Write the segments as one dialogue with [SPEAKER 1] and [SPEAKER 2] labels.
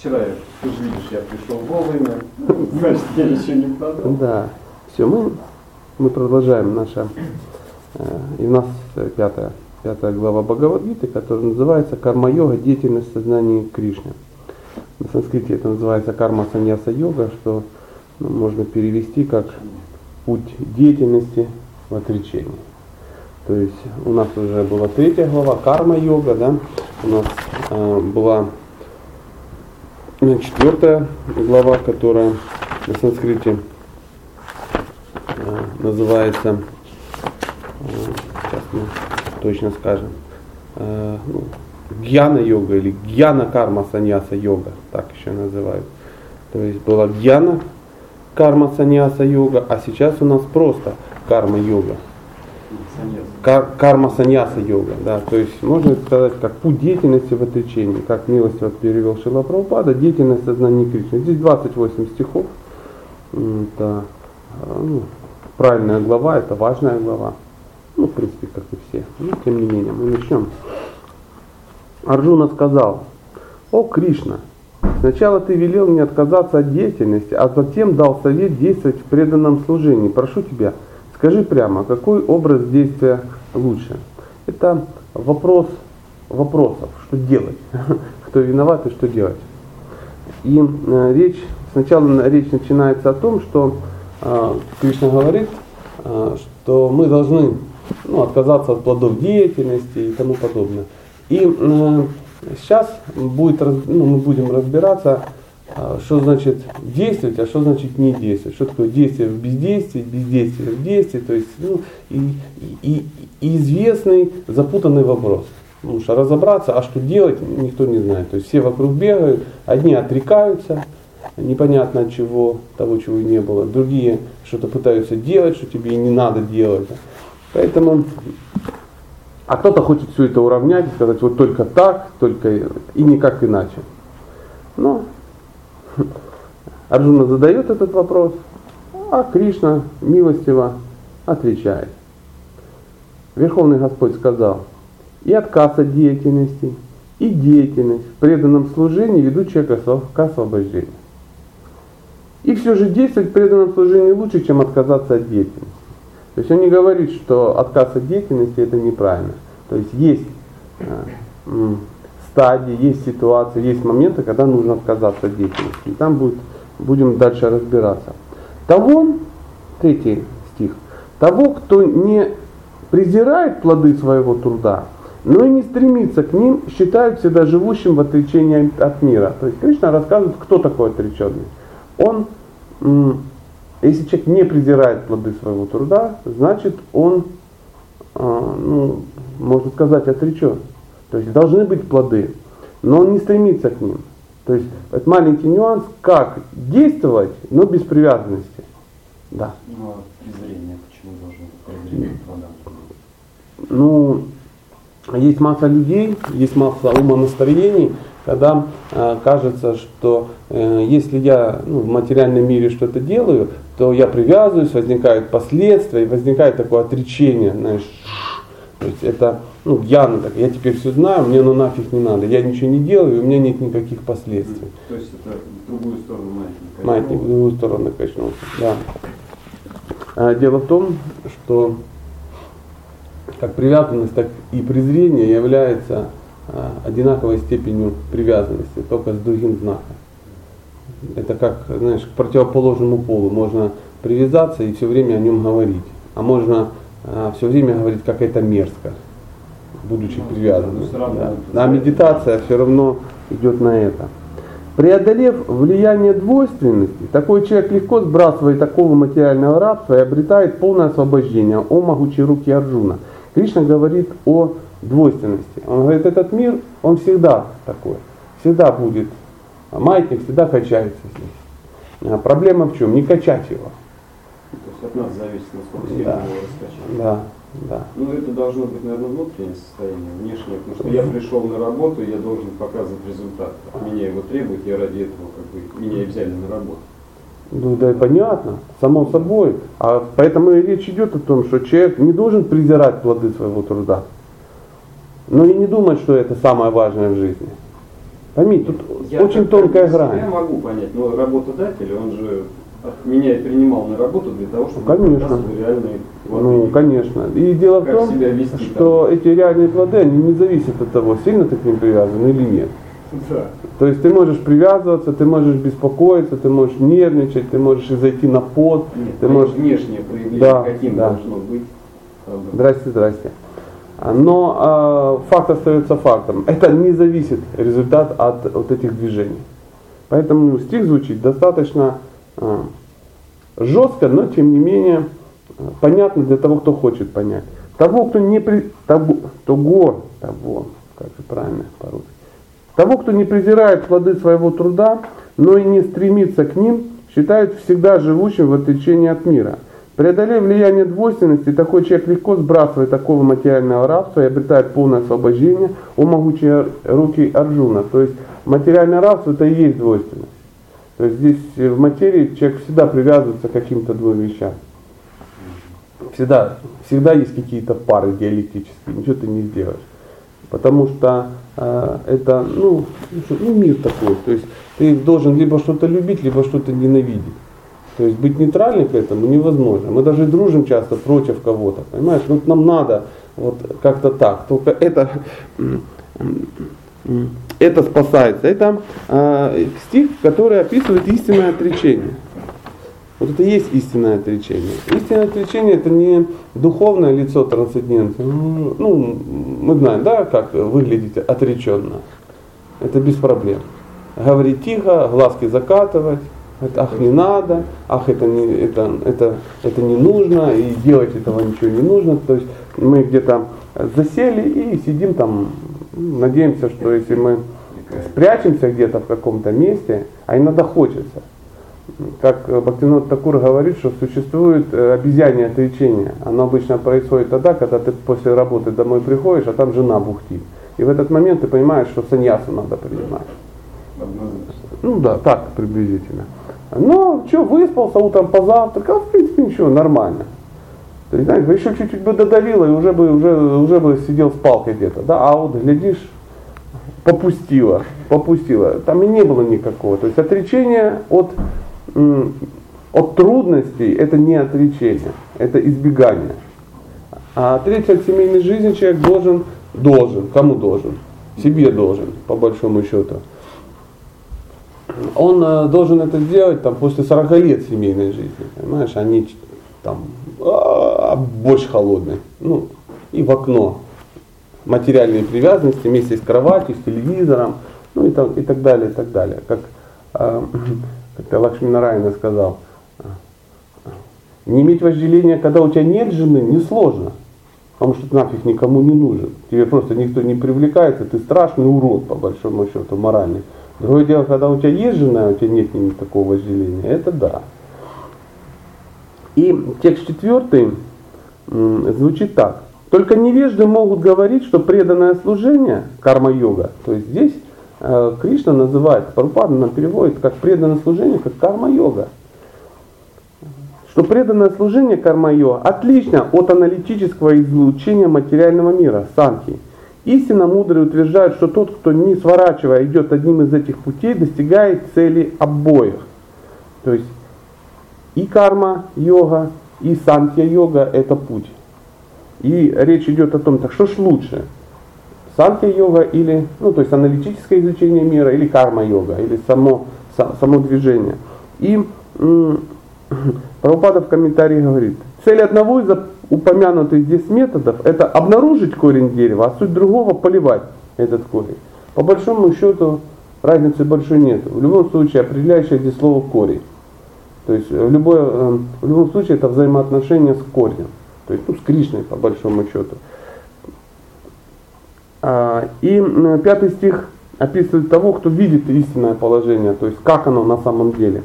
[SPEAKER 1] Вчера, ты же видишь, я пришел вовремя, значит, я еще не продал.
[SPEAKER 2] Да. Все, мы, мы продолжаем наша, э, и у нас пятая, пятая глава Бхагавадгиты, которая называется «Карма-йога. Деятельность сознания Кришны». На санскрите это называется карма саньяса йога, что ну, можно перевести как путь деятельности в отречении. То есть у нас уже была третья глава, карма-йога, да, у нас э, была четвертая глава, которая на санскрите э, называется, э, сейчас мы точно скажем, э, ну, гьяна-йога или гьяна-карма саньяса йога, так еще называют. То есть была гьяна карма саньяса йога, а сейчас у нас просто карма йога. Кар, карма саньяса йога, да, то есть можно сказать как путь деятельности в отречении, как милостиво перевел Шила Прабхупада, деятельность сознания Кришны. Здесь 28 стихов, это ну, правильная глава, это важная глава, ну, в принципе, как и все, но тем не менее, мы начнем. Арджуна сказал, о Кришна, сначала ты велел мне отказаться от деятельности, а затем дал совет действовать в преданном служении. Прошу тебя, скажи прямо, какой образ действия лучше? Это вопрос вопросов, что делать, кто виноват и что делать. И э, речь, сначала речь начинается о том, что э, Кришна говорит, э, что мы должны ну, отказаться от плодов деятельности и тому подобное. И сейчас будет, ну, мы будем разбираться, что значит действовать, а что значит не действовать. Что такое действие в бездействии, бездействие в действии. То есть ну, и, и, и известный запутанный вопрос. Потому что разобраться, а что делать, никто не знает. То есть все вокруг бегают, одни отрекаются, непонятно от чего, того, чего и не было. Другие что-то пытаются делать, что тебе и не надо делать. Поэтому а кто-то хочет все это уравнять и сказать вот только так, только и никак иначе. Но Арджуна задает этот вопрос, а Кришна милостиво отвечает. Верховный Господь сказал, и отказ от деятельности, и деятельность в преданном служении ведут человека к освобождению. И все же действовать в преданном служении лучше, чем отказаться от деятельности. То есть он не говорит, что отказ от деятельности это неправильно. То есть есть э, стадии, есть ситуации, есть моменты, когда нужно отказаться от деятельности. Там будет, будем дальше разбираться. Того, третий стих, того, кто не презирает плоды своего труда, но и не стремится к ним, считают всегда живущим в отречении от мира. То есть Кришна рассказывает, кто такой отреченный. Он если человек не презирает плоды своего труда, значит он, а, ну, можно сказать, отречен. То есть должны быть плоды, но он не стремится к ним. То есть это маленький нюанс, как действовать, но без привязанности. Да.
[SPEAKER 1] Ну, а презрение, почему должно быть презрение к плодам?
[SPEAKER 2] Ну, есть масса людей, есть масса умонастроений, когда э, кажется, что э, если я ну, в материальном мире что-то делаю, то я привязываюсь, возникают последствия, и возникает такое отречение, знаешь, то есть это, ну, я, я теперь все знаю, мне ну нафиг не надо, я ничего не делаю, и у меня нет никаких последствий.
[SPEAKER 1] То есть это в другую сторону маятник.
[SPEAKER 2] Маятник в другую сторону качнулся, да. А дело в том, что как привязанность, так и презрение является а, одинаковой степенью привязанности, только с другим знаком. Это как, знаешь, к противоположному полу. Можно привязаться и все время о нем говорить. А можно а, все время говорить, как это мерзко, будучи ну, привязанным. Да. А медитация все равно идет на это. Преодолев влияние двойственности, такой человек легко сбрасывает такого материального рабства и обретает полное освобождение. О могучей руки Арджуна. Кришна говорит о двойственности. Он говорит, этот мир, он всегда такой, всегда будет, маятник всегда качается здесь. А проблема в чем? Не качать его.
[SPEAKER 1] То есть от нас зависит, насколько сильно
[SPEAKER 2] да.
[SPEAKER 1] его раскачать.
[SPEAKER 2] Да, да.
[SPEAKER 1] Ну это должно быть, наверное, внутреннее состояние, внешнее, потому что я пришел на работу, я должен показывать результат. Меня его требуют, я ради этого как бы меня и взяли на работу.
[SPEAKER 2] Ну да, понятно, само собой. А поэтому и речь идет о том, что человек не должен презирать плоды своего труда. Но и не думать, что это самое важное в жизни. Пойми, тут
[SPEAKER 1] Я
[SPEAKER 2] очень
[SPEAKER 1] как
[SPEAKER 2] тонкая грань.
[SPEAKER 1] Я могу понять, но работодатель, он же меня принимал на работу для того, чтобы
[SPEAKER 2] Ну, конечно.
[SPEAKER 1] реальные.
[SPEAKER 2] Ну, конечно. И дело в том, что эти реальные плоды, они не зависят от того, сильно ты к ним привязан или нет.
[SPEAKER 1] Да.
[SPEAKER 2] То есть ты можешь привязываться, ты можешь беспокоиться, ты можешь нервничать, ты можешь зайти на пот,
[SPEAKER 1] Нет,
[SPEAKER 2] ты можешь...
[SPEAKER 1] внешнее проявление
[SPEAKER 2] Да,
[SPEAKER 1] каким
[SPEAKER 2] да.
[SPEAKER 1] должно быть.
[SPEAKER 2] Здрасте, здрасте. Но а, факт остается фактом. Это не зависит результат от вот этих движений. Поэтому стих звучит достаточно а, жестко, но тем не менее понятно для того, кто хочет понять. Того, кто не при... того, того, того, как же правильно по-русски. Того, кто не презирает плоды своего труда, но и не стремится к ним, считают всегда живущим в отречении от мира. Преодолев влияние двойственности, такой человек легко сбрасывает такого материального рабства и обретает полное освобождение у могучей руки Арджуна. То есть материальное рабство это и есть двойственность. То есть здесь э, в материи человек всегда привязывается к каким-то двум вещам. Всегда, всегда есть какие-то пары диалектические, ничего ты не сделаешь. Потому что э, это, ну, ну, ну, мир такой. То есть ты должен либо что-то любить, либо что-то ненавидеть. То есть быть нейтральным к этому невозможно. Мы даже дружим часто против кого-то, понимаешь? Вот нам надо вот как-то так. Только это, это спасается. Это э, стих, который описывает истинное отречение. Вот это и есть истинное отречение. Истинное отречение это не духовное лицо трансценденции. Ну, мы знаем, да, как выглядеть отреченно. Это без проблем. Говорить тихо, глазки закатывать, это, ах, не надо, ах, это не, это, это, это не нужно, и делать этого ничего не нужно. То есть мы где-то засели и сидим там, надеемся, что если мы спрячемся где-то в каком-то месте, а иногда хочется. Как Бхактивинод Такур говорит, что существует э, обезьянье отречение. Оно обычно происходит тогда, когда ты после работы домой приходишь, а там жена бухтит. И в этот момент ты понимаешь, что саньясу надо принимать. Ну да, так приблизительно. Но что, выспался, утром позавтракал, в принципе ничего, нормально. То есть, знаешь, еще чуть-чуть бы додавило, и уже бы, уже, уже бы сидел с палкой где-то. Да? А вот глядишь, попустило, попустило. Там и не было никакого. То есть отречение от, от трудностей это не отречение, это избегание. А отречься от семейной жизни человек должен, должен, кому должен? Себе должен, по большому счету он э, должен это сделать там, после 40 лет семейной жизни, понимаешь, они там а, борщ холодный, ну и в окно, материальные привязанности вместе с кроватью, с телевизором, ну и, так, и так далее, и так далее. Как э, как-то Лакшми Нарайна сказал, не иметь вожделения, когда у тебя нет жены, несложно. Потому что ты нафиг никому не нужен. Тебе просто никто не привлекается, ты страшный урод, по большому счету, моральный. Другое дело, когда у тебя есть жена, у тебя нет никакого вожделения, это да. И текст четвертый звучит так. Только невежды могут говорить, что преданное служение, карма-йога, то есть здесь Кришна называет, Прабхупада нам переводит как преданное служение, как карма-йога. Что преданное служение карма-йога отлично от аналитического излучения материального мира, санхи. Истинно мудрые утверждают, что тот, кто не сворачивая идет одним из этих путей, достигает цели обоих. То есть и карма-йога, и санхья-йога – это путь. И речь идет о том, так что ж лучше? Санхья-йога или, ну то есть аналитическое изучение мира, или карма-йога, или само, са- само движение. И Прабхупада в комментарии говорит, цель одного из упомянутых здесь методов это обнаружить корень дерева, а суть другого поливать этот корень. По большому счету разницы большой нет. В любом случае определяющее здесь слово корень. То есть в, любое, э, в любом случае это взаимоотношение с корнем. То есть ну, с Кришной по большому счету. А, И пятый стих описывает того, кто видит истинное положение, то есть как оно на самом деле.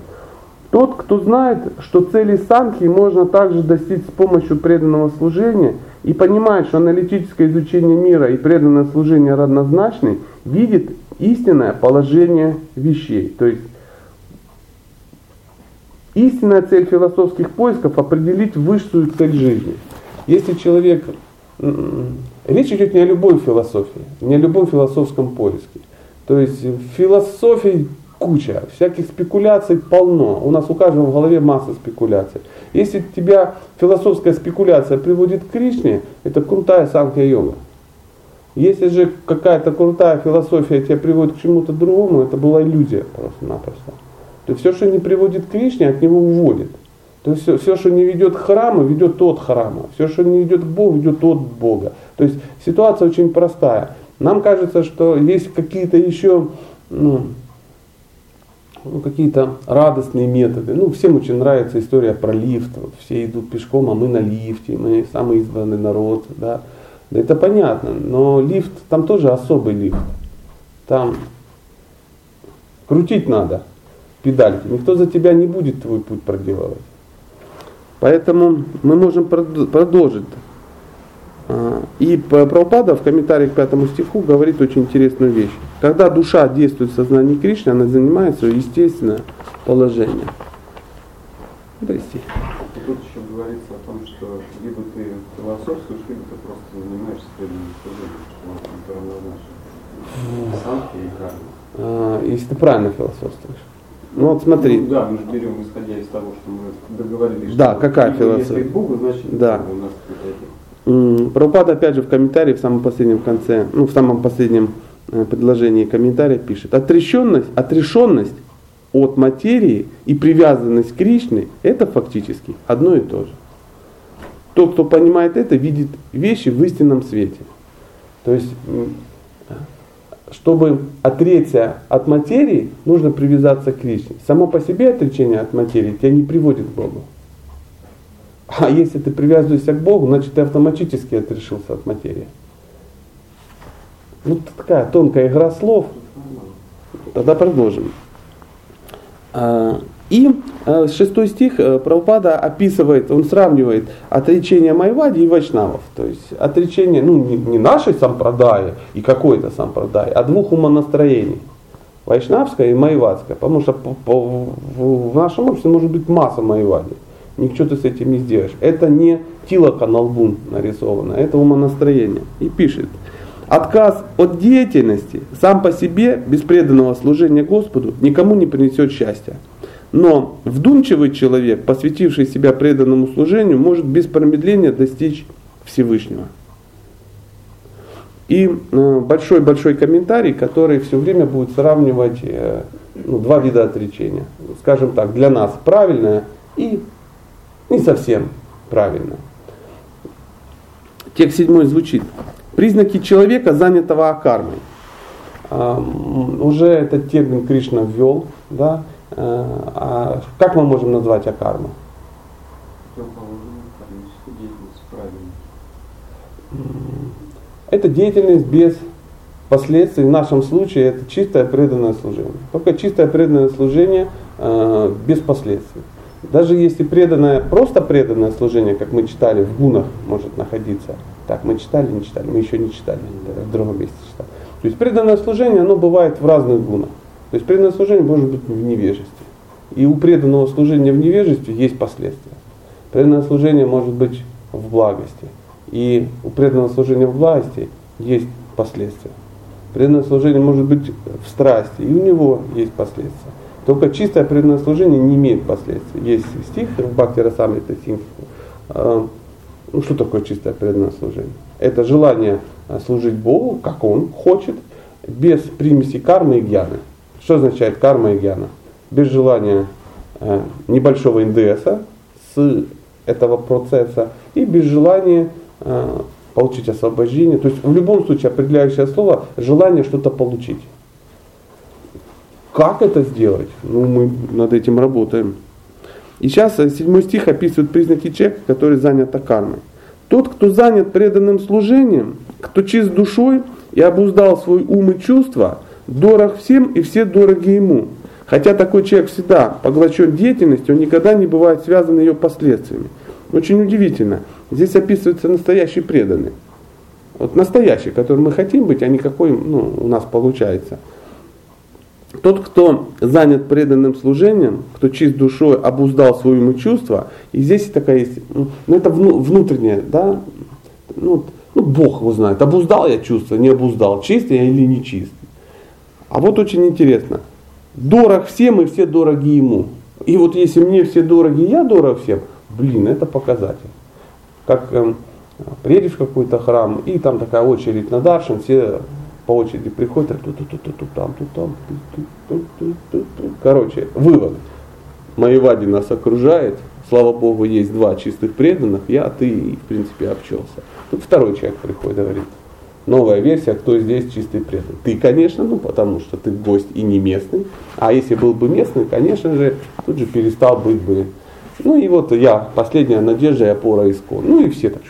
[SPEAKER 2] Тот, кто знает, что цели санхи можно также достичь с помощью преданного служения и понимает, что аналитическое изучение мира и преданное служение равнозначны, видит истинное положение вещей. То есть истинная цель философских поисков определить высшую цель жизни. Если человек Речь идет не о любой философии, не о любом философском поиске. То есть философий куча, всяких спекуляций полно. У нас у каждого в голове масса спекуляций. Если тебя философская спекуляция приводит к Кришне, это крутая санкья-йога. Если же какая-то крутая философия тебя приводит к чему-то другому, это была иллюзия просто-напросто. То есть все, что не приводит к Кришне, от него уводит. То есть все, все, что не ведет к храму, ведет от храма. Все, что не ведет к Богу, ведет от Бога. То есть ситуация очень простая. Нам кажется, что есть какие-то еще ну, ну, какие-то радостные методы. Ну, всем очень нравится история про лифт. Вот все идут пешком, а мы на лифте, мы самый избранный народ. Да. да это понятно, но лифт, там тоже особый лифт. Там крутить надо педальки. Никто за тебя не будет твой путь проделывать. Поэтому мы можем продолжить. А, и Прабхупада в комментарии к пятому стиху говорит очень интересную вещь. Когда душа действует в сознании Кришны, она занимает свое естественное положение.
[SPEAKER 1] Прости. Тут еще говорится о том, что либо ты философствуешь, либо ты просто занимаешься преданным служением, что
[SPEAKER 2] Сам или карма. А, если ты правильно философствуешь. Ну вот смотри. Ну,
[SPEAKER 1] да, мы же берем, исходя из того, что мы договорились.
[SPEAKER 2] Да, какая философия?
[SPEAKER 1] Если Богу, значит
[SPEAKER 2] да. у нас Прабхупада опять же в комментарии, в самом последнем конце, ну в самом последнем э, предложении комментария пишет, отрешенность, отрешенность от материи и привязанность к Кришне это фактически одно и то же. Тот, кто понимает это, видит вещи в истинном свете. То есть чтобы отречься от материи, нужно привязаться к Кришне. Само по себе отречение от материи тебя не приводит к Богу. А если ты привязываешься к Богу, значит ты автоматически отрешился от материи. Ну, такая тонкая игра слов. Тогда продолжим. И э, шестой стих э, Прабхупада описывает, он сравнивает отречение Майвади и Вайшнавов. То есть отречение, ну не, не нашей сампрадаи и какой-то сампрадаи, а двух умонастроений. Вайшнавское и Майвадское. Потому что по, по, в нашем обществе может быть масса Майвади. Ничего ты с этим не сделаешь. Это не тилока на лбу нарисовано, это умонастроение. И пишет, отказ от деятельности сам по себе без преданного служения Господу никому не принесет счастья. Но вдумчивый человек, посвятивший себя преданному служению, может без промедления достичь Всевышнего. И большой-большой э, комментарий, который все время будет сравнивать э, ну, два вида отречения. Скажем так, для нас правильное и не совсем правильно. Текст седьмой звучит. Признаки человека, занятого акармой. Уже этот термин Кришна ввел, да, а как мы можем назвать акарму? Это деятельность без последствий. В нашем случае это чистое преданное служение. Только чистое преданное служение э, без последствий. Даже если преданное, просто преданное служение, как мы читали, в гунах может находиться. Так, мы читали, не читали, мы еще не читали, в другом месте читали. То есть преданное служение, оно бывает в разных гунах. То есть преданное служение может быть в невежестве. И у преданного служения в невежестве есть последствия. Преданное служение может быть в благости. И у преданного служения в благости есть последствия. Преданное служение может быть в страсти, и у него есть последствия. Только чистое преданное служение не имеет последствий. Есть стих в Бхакти Расамрита Синг. А, ну что такое чистое преданное служение? Это желание служить Богу, как Он хочет, без примеси кармы и гьяны. Что означает карма и гьяна? Без желания э, небольшого НДСа с этого процесса и без желания э, получить освобождение. То есть в любом случае определяющее слово желание что-то получить. Как это сделать? Ну, мы над этим работаем. И сейчас э, седьмой стих описывает признаки человека, который занят кармой. Тот, кто занят преданным служением, кто чист душой и обуздал свой ум и чувства, дорог всем и все дороги ему. Хотя такой человек всегда поглощен деятельностью, он никогда не бывает связан ее последствиями. Очень удивительно. Здесь описывается настоящий преданный. Вот настоящий, который мы хотим быть, а не какой ну, у нас получается. Тот, кто занят преданным служением, кто чист душой обуздал свои чувства, и здесь такая есть, ну, ну это внутреннее, да, ну, ну Бог его знает, обуздал я чувства, не обуздал, чистый я или не чист. А вот очень интересно. Дорог всем и все дороги ему. И вот если мне все дороги, я дорог всем, блин, это показатель. Как эм, приедешь в какой-то храм, и там такая очередь на Даршин, все по очереди приходят, тут, тут, тут, тут, там, тут, там, тут, тут, тут, тут. Короче, вывод. Моевади нас окружает, слава Богу, есть два чистых преданных, я, ты и, в принципе, обчелся. Тут второй человек приходит, говорит, новая версия, кто здесь чистый преданный. Ты, конечно, ну потому что ты гость и не местный. А если был бы местный, конечно же, тут же перестал быть бы. Ну и вот я, последняя надежда и опора искон. Ну и все так,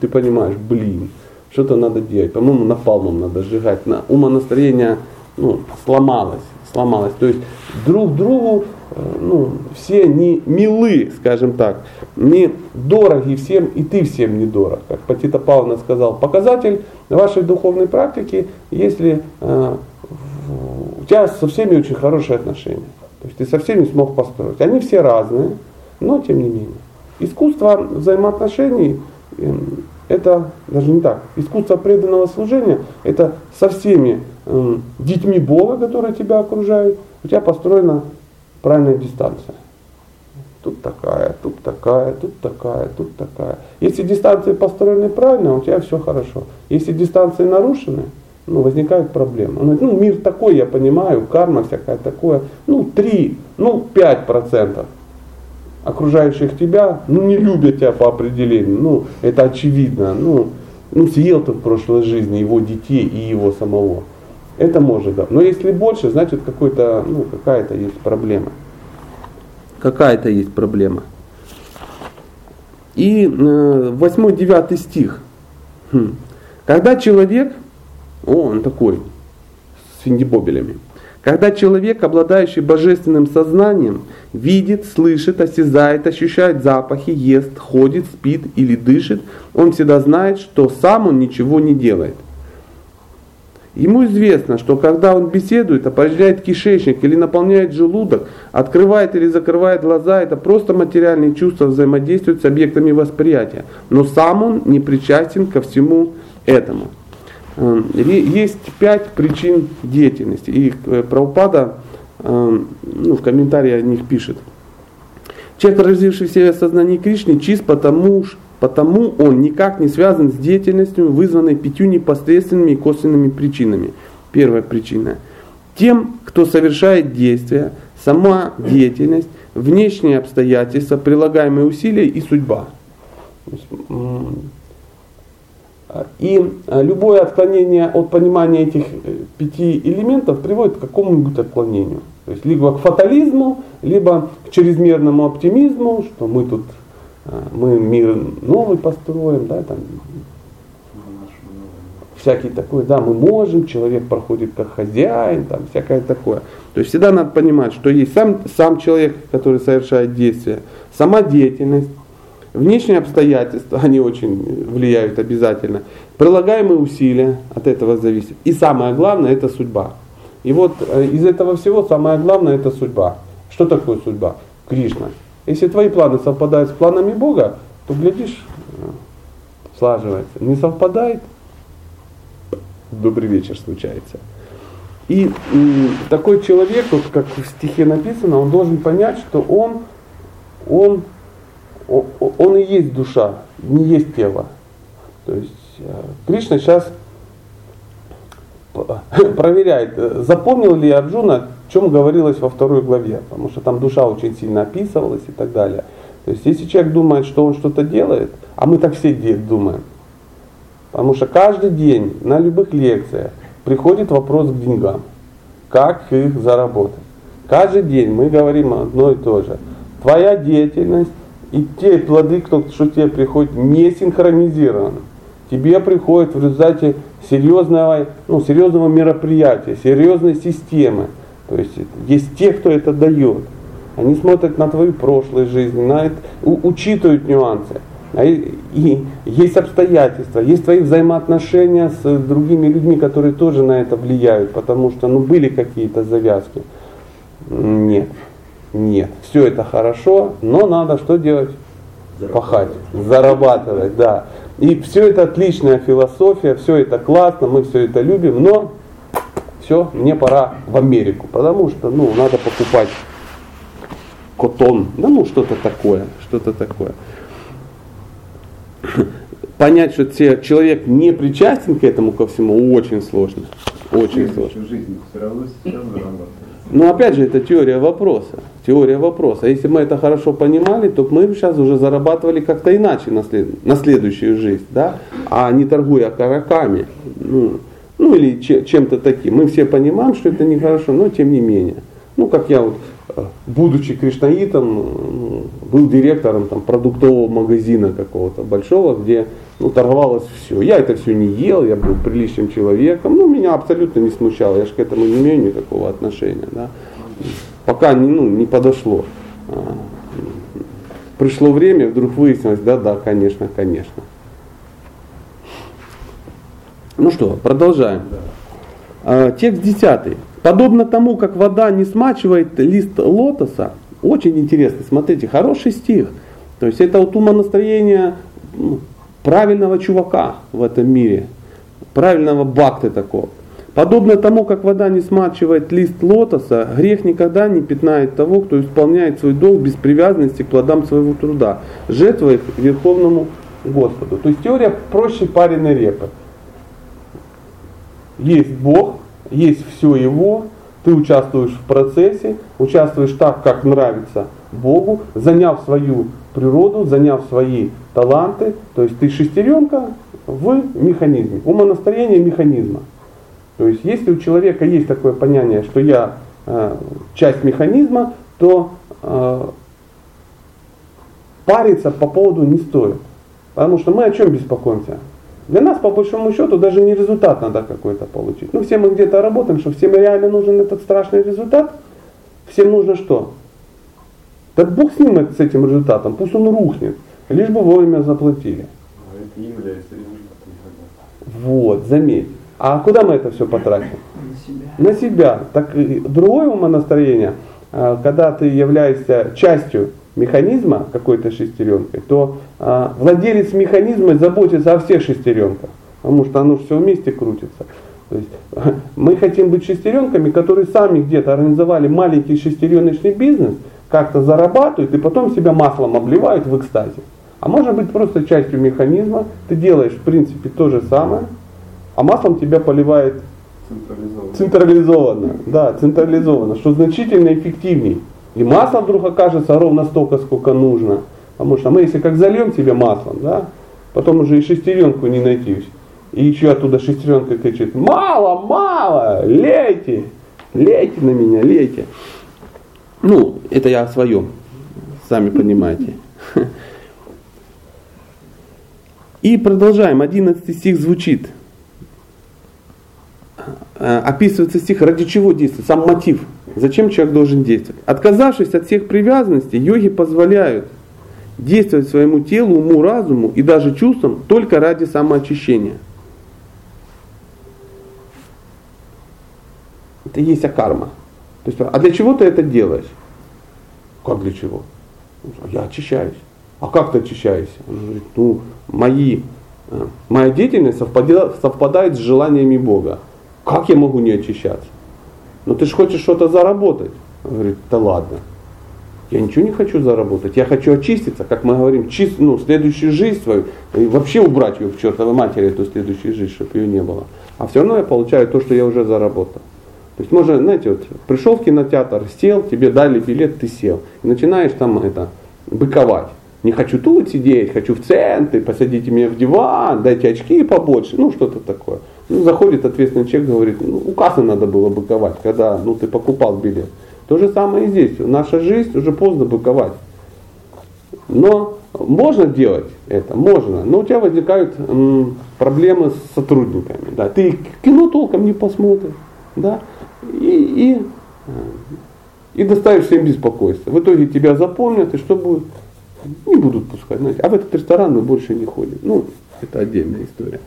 [SPEAKER 2] ты понимаешь, блин, что-то надо делать. По-моему, напалмом надо сжигать. На умонастроение ну, сломалось, сломалось. То есть друг другу э, ну, все не милы, скажем так, не дороги всем, и ты всем не дорог. Как Патита Павловна сказал, показатель вашей духовной практики, если э, у тебя со всеми очень хорошие отношения. То есть ты со всеми смог построить. Они все разные, но тем не менее. Искусство взаимоотношений эм, это даже не так. Искусство преданного служения это со всеми э, детьми Бога, которые тебя окружают, у тебя построена правильная дистанция. Тут такая, тут такая, тут такая, тут такая. Если дистанции построены правильно, у тебя все хорошо. Если дистанции нарушены, ну, возникают проблемы. Он говорит, ну, мир такой, я понимаю, карма всякая такое. Ну, 3, ну, 5 процентов окружающих тебя, ну, не любят тебя по определению. Ну, это очевидно. Ну, ну съел ты в прошлой жизни его детей и его самого. Это может, да. Но если больше, значит какой-то, ну, какая-то есть проблема. Какая-то есть проблема. И э, 8-9 стих. Хм. Когда человек, о, он такой, с финдибобелями. Когда человек, обладающий божественным сознанием, видит, слышит, осязает, ощущает запахи, ест, ходит, спит или дышит, он всегда знает, что сам он ничего не делает. Ему известно, что когда он беседует, опорожняет кишечник или наполняет желудок, открывает или закрывает глаза, это просто материальные чувства взаимодействуют с объектами восприятия. Но сам он не причастен ко всему этому. Эм, есть пять причин деятельности. И э, Праупада эм, ну, в комментарии о них пишет. Человек, развивший в себе сознание Кришны, чист потому, потому он никак не связан с деятельностью, вызванной пятью непосредственными и косвенными причинами. Первая причина. Тем, кто совершает действия, сама деятельность, внешние обстоятельства, прилагаемые усилия и судьба. И э, любое отклонение от понимания этих э, пяти элементов приводит к какому-нибудь отклонению. То есть либо к фатализму, либо к чрезмерному оптимизму, что мы тут мы мир новый построим, да, там, всякий такой, да, мы можем, человек проходит как хозяин, там, всякое такое. То есть всегда надо понимать, что есть сам, сам человек, который совершает действия, сама деятельность, Внешние обстоятельства, они очень влияют обязательно. Прилагаемые усилия от этого зависят. И самое главное, это судьба. И вот э, из этого всего самое главное, это судьба. Что такое судьба? Кришна. Если твои планы совпадают с планами Бога, то, глядишь, э, слаживается. Не совпадает, добрый вечер случается. И такой человек, вот как в стихе написано, он должен понять, что он, он он и есть душа, не есть тело. То есть э, Кришна сейчас проверяет, э, запомнил ли Арджуна, о чем говорилось во второй главе, потому что там душа очень сильно описывалась и так далее. То есть если человек думает, что он что-то делает, а мы так все думаем, потому что каждый день на любых лекциях приходит вопрос к деньгам, как их заработать. Каждый день мы говорим одно и то же. Твоя деятельность и те плоды, кто, что тебе приходит, не синхронизированы. Тебе приходит в результате серьезного, ну, серьезного мероприятия, серьезной системы. То есть есть те, кто это дает. Они смотрят на твою прошлую жизнь, на это, учитывают нюансы. А и, и есть обстоятельства, есть твои взаимоотношения с другими людьми, которые тоже на это влияют, потому что ну, были какие-то завязки. Нет. Нет, все это хорошо, но надо что делать? Пахать, зарабатывать, да. И все это отличная философия, все это классно, мы все это любим, но все, мне пора в Америку, потому что, ну, надо покупать котон, да ну что-то такое, что-то такое. Понять, что человек не причастен к этому ко всему, очень сложно. Очень сложно.
[SPEAKER 1] Жизнь все равно.
[SPEAKER 2] Но опять же, это теория вопроса. Теория вопроса. Если мы это хорошо понимали, то мы сейчас уже зарабатывали как-то иначе на, след... на следующую жизнь, да? а не торгуя караками. Ну, ну или чем-то таким. Мы все понимаем, что это нехорошо, но тем не менее. Ну, как я вот, э, будучи кришнаитом, ну, был директором там, продуктового магазина какого-то большого, где ну, торговалось все. Я это все не ел, я был приличным человеком, ну, меня абсолютно не смущало, я же к этому не имею никакого отношения. Да? Пока не, ну, не подошло. А, пришло время, вдруг выяснилось, да, да, конечно, конечно. Ну что, продолжаем. А, текст десятый. Подобно тому, как вода не смачивает лист лотоса, очень интересно, смотрите, хороший стих. То есть это вот умонастроение ну, правильного чувака в этом мире, правильного бакты такого. Подобно тому, как вода не смачивает лист лотоса, грех никогда не пятнает того, кто исполняет свой долг без привязанности к плодам своего труда, жертвуя их Верховному Господу. То есть теория проще пареной репы. Есть Бог, есть все Его, ты участвуешь в процессе, участвуешь так, как нравится Богу, заняв свою природу, заняв свои таланты, то есть ты шестеренка в механизме, умонастроение механизма. То есть если у человека есть такое понятие, что я э, часть механизма, то э, париться по поводу не стоит. Потому что мы о чем беспокоимся? Для нас, по большому счету, даже не результат надо какой-то получить. Ну, все мы где-то работаем, что всем реально нужен этот страшный результат. Всем нужно что? Да Бог с ним, с этим результатом, пусть он рухнет, лишь бы вовремя заплатили.
[SPEAKER 1] А это не является результатом
[SPEAKER 2] Вот, заметь. А куда мы это все потратим?
[SPEAKER 3] На себя.
[SPEAKER 2] На себя. Так другое умонастроение, а, когда ты являешься частью механизма какой-то шестеренкой, то а, владелец механизма заботится о всех шестеренках, потому что оно все вместе крутится. То есть, мы хотим быть шестеренками, которые сами где-то организовали маленький шестереночный бизнес, как-то зарабатывают и потом себя маслом обливают в экстазе. А может быть просто частью механизма, ты делаешь в принципе то же самое, а маслом тебя поливает
[SPEAKER 1] Централизованно.
[SPEAKER 2] централизованно, да, централизованно, что значительно эффективнее. И масло вдруг окажется ровно столько, сколько нужно. Потому что мы если как зальем тебе маслом, да, потом уже и шестеренку не найти. И еще оттуда шестеренка кричит, мало, мало, лейте, лейте на меня, лейте. Ну, это я о своем, сами понимаете. И продолжаем. 11 стих звучит. Э, описывается стих, ради чего действует, сам мотив. Зачем человек должен действовать? Отказавшись от всех привязанностей, йоги позволяют действовать своему телу, уму, разуму и даже чувствам только ради самоочищения. Это и есть акарма. То есть, а для чего ты это делаешь? Как для чего? Я очищаюсь. А как ты очищаешься? Он говорит, ну, мои, э, моя деятельность совпадает, совпадает с желаниями Бога. Как я могу не очищаться? Ну ты же хочешь что-то заработать. Он говорит, да ладно. Я ничего не хочу заработать, я хочу очиститься, как мы говорим, чист, ну, следующую жизнь свою, и вообще убрать ее к чертовой матери, эту следующую жизнь, чтобы ее не было. А все равно я получаю то, что я уже заработал. То есть можно, знаете, вот пришел в кинотеатр, сел, тебе дали билет, ты сел. И начинаешь там это, быковать. Не хочу тут сидеть, хочу в центре, посадите меня в диван, дайте очки побольше, ну что-то такое. Ну, заходит ответственный человек, говорит, ну, у кассы надо было быковать, когда ну, ты покупал билет. То же самое и здесь. Наша жизнь уже поздно быковать. Но можно делать это, можно, но у тебя возникают м, проблемы с сотрудниками. Да. Ты кино толком не посмотришь. Да. И, и, э, и доставишь всем беспокойство. В итоге тебя запомнят, и что будет? Не будут пускать. Знаете. А в этот ресторан мы больше не ходим. Ну, это отдельная история.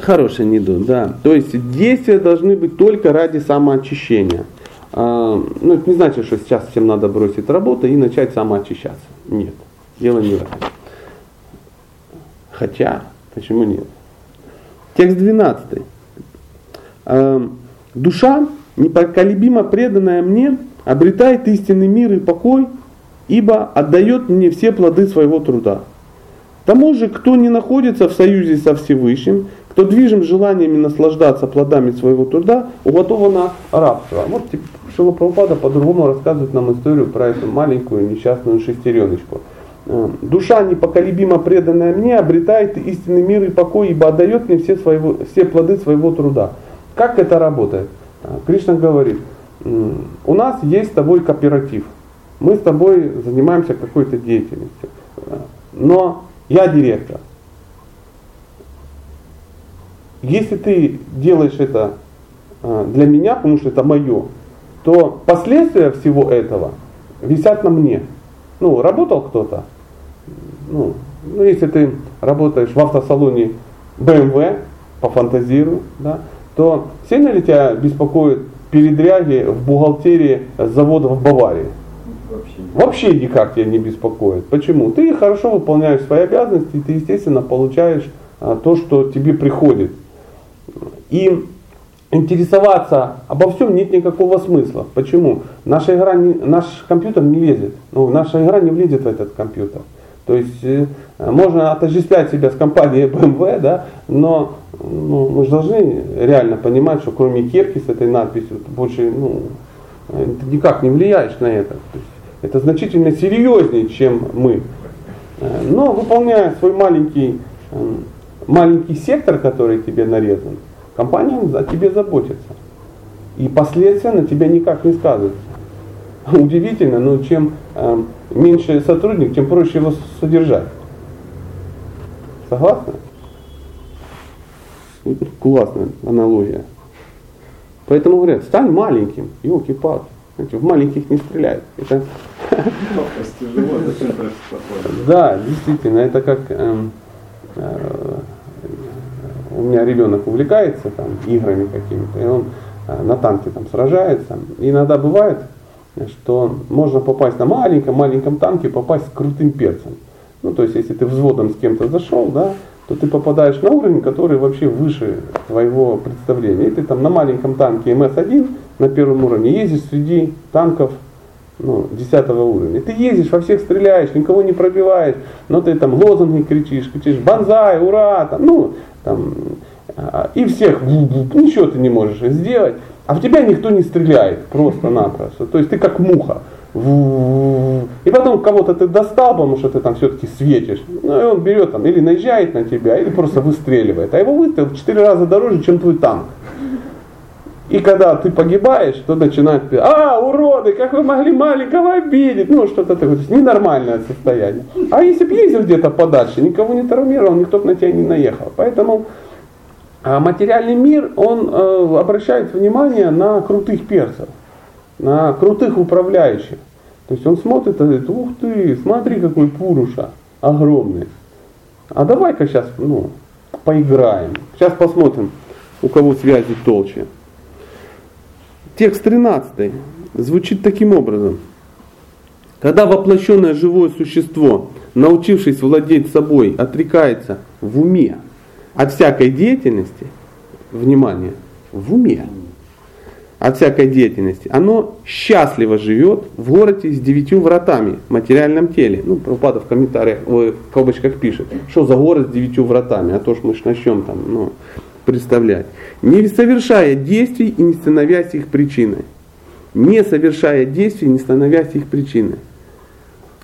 [SPEAKER 2] Хороший нидун, да. То есть действия должны быть только ради самоочищения. А, ну, это не значит, что сейчас всем надо бросить работу и начать самоочищаться. Нет, дело не в этом. Хотя, почему нет? Текст 12. э, душа, непоколебимо преданная мне, обретает истинный мир и покой, ибо отдает мне все плоды своего труда. Тому же, кто не находится в союзе со Всевышним, кто движим желаниями наслаждаться плодами своего труда, уготовано рабство. Вот Шила Прабхупада по-другому рассказывает нам историю про эту маленькую несчастную шестереночку. Э, Душа, непоколебимо преданная мне, обретает истинный мир и покой, ибо отдает мне все, своего, все плоды своего труда. Как это работает? Э, Кришна говорит, у нас есть с тобой кооператив. Мы с тобой занимаемся какой-то деятельностью. Э, но я директор. Если ты делаешь это для меня, потому что это мое, то последствия всего этого висят на мне. Ну, работал кто-то, ну, ну, если ты работаешь в автосалоне BMW, пофантазирую, да, то сильно ли тебя беспокоит передряги в бухгалтерии завода в Баварии? Вообще. Никак тебя не беспокоит. Почему? Ты хорошо выполняешь свои обязанности, и ты, естественно, получаешь а, то, что тебе приходит. И интересоваться обо всем нет никакого смысла. Почему? Наша игра не, наш компьютер не лезет. Ну, наша игра не влезет в этот компьютер. То есть э, можно отождествлять себя с компанией BMW, да, но ну, мы же должны реально понимать, что кроме кирки с этой надписью, больше ну, ты никак не влияешь на это. То есть это значительно серьезнее, чем мы. Э, но выполняя свой маленький, эм, маленький сектор, который тебе нарезан, компания о тебе заботится. И последствия на тебя никак не сказываются. Удивительно, но чем э, меньше сотрудник, тем проще его содержать. Согласны? Классная аналогия. Поэтому говорят, стань маленьким, елки-палки. В маленьких не стреляют. Это... Да, действительно, это как э, э, у меня ребенок увлекается там играми какими-то, и он э, на танке там сражается. Иногда бывает, что можно попасть на маленьком-маленьком танке, попасть с крутым перцем. Ну, то есть, если ты взводом с кем-то зашел, да, то ты попадаешь на уровень, который вообще выше твоего представления. И ты там на маленьком танке МС-1 на первом уровне ездишь среди танков ну, 10 уровня. Ты ездишь, во всех стреляешь, никого не пробиваешь, но ты там лозунги кричишь, кричишь «Бонзай! Ура!» там, ну, там, а, и всех, ничего ты не можешь сделать. А в тебя никто не стреляет просто-напросто. То есть ты как муха. И потом кого-то ты достал, потому что ты там все-таки светишь. Ну и он берет там или наезжает на тебя, или просто выстреливает. А его выстрел в 4 раза дороже, чем твой танк. И когда ты погибаешь, то начинают, а, уроды, как вы могли маленького обидеть, ну что-то такое, то есть ненормальное состояние. А если бы ездил где-то подальше, никого не травмировал, никто бы на тебя не наехал. Поэтому а материальный мир, он э, обращает внимание на крутых перцев, на крутых управляющих. То есть он смотрит и говорит, ух ты, смотри какой Пуруша, огромный. А давай-ка сейчас ну, поиграем. Сейчас посмотрим, у кого связи толще. Текст 13 звучит таким образом. Когда воплощенное живое существо, научившись владеть собой, отрекается в уме от всякой деятельности, внимание, в уме, от всякой деятельности, оно счастливо живет в городе с девятью вратами в материальном теле. Ну, Прабхупада в комментариях, в кавычках пишет, что за город с девятью вратами, а то ж мы ж начнем там, ну, представлять. Не совершая действий и не становясь их причиной. Не совершая действий, не становясь их причиной.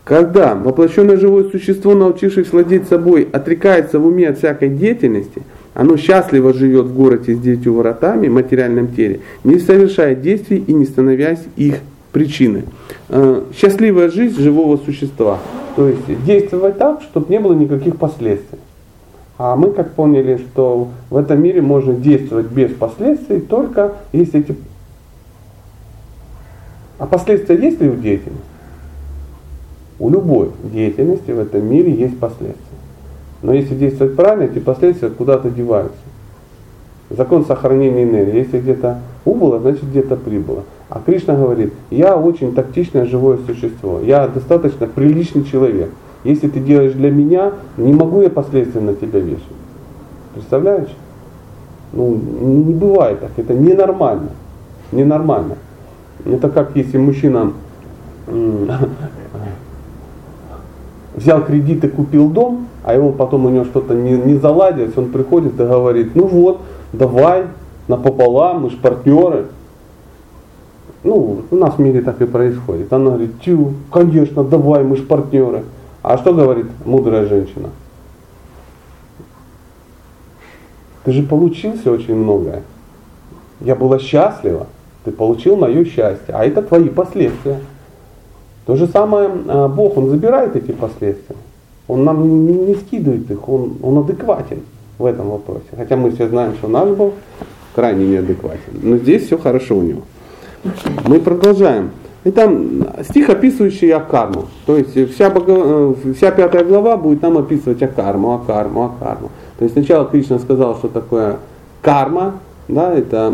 [SPEAKER 2] Когда воплощенное живое существо, научившись владеть собой, отрекается в уме от всякой деятельности, оно счастливо живет в городе с девятью воротами, материальном теле, не совершая действий и не становясь их причиной. Э, счастливая жизнь живого существа. То есть действовать так, чтобы не было никаких последствий. А мы как поняли, что в этом мире можно действовать без последствий, только если эти... А последствия есть ли у деятельности? У любой деятельности в этом мире есть последствия. Но если действовать правильно, эти последствия куда-то деваются. Закон сохранения энергии. Если где-то убыло, значит где-то прибыло. А Кришна говорит, я очень тактичное живое существо, я достаточно приличный человек. Если ты делаешь для меня, не могу я последствия на тебя вешать. Представляешь? Ну, не бывает так, это ненормально. Ненормально. Это как если мужчина взял кредит и купил дом, а его потом у него что-то не, не заладилось, он приходит и говорит, ну вот, давай, напополам, мы же партнеры. Ну, у нас в мире так и происходит. Она говорит, тю, конечно, давай, мы же партнеры. А что говорит мудрая женщина? Ты же получился очень многое. Я была счастлива, ты получил мое счастье, а это твои последствия. То же самое а, Бог, Он забирает эти последствия. Он нам не, не скидывает их, он, он адекватен в этом вопросе. Хотя мы все знаем, что наш Бог крайне неадекватен. Но здесь все хорошо у него. Мы продолжаем. Там стих, описывающий Акарму. То есть вся, э, вся пятая глава будет нам описывать Акарму, Акарму, Акарму. То есть сначала Кришна сказал, что такое карма, да, это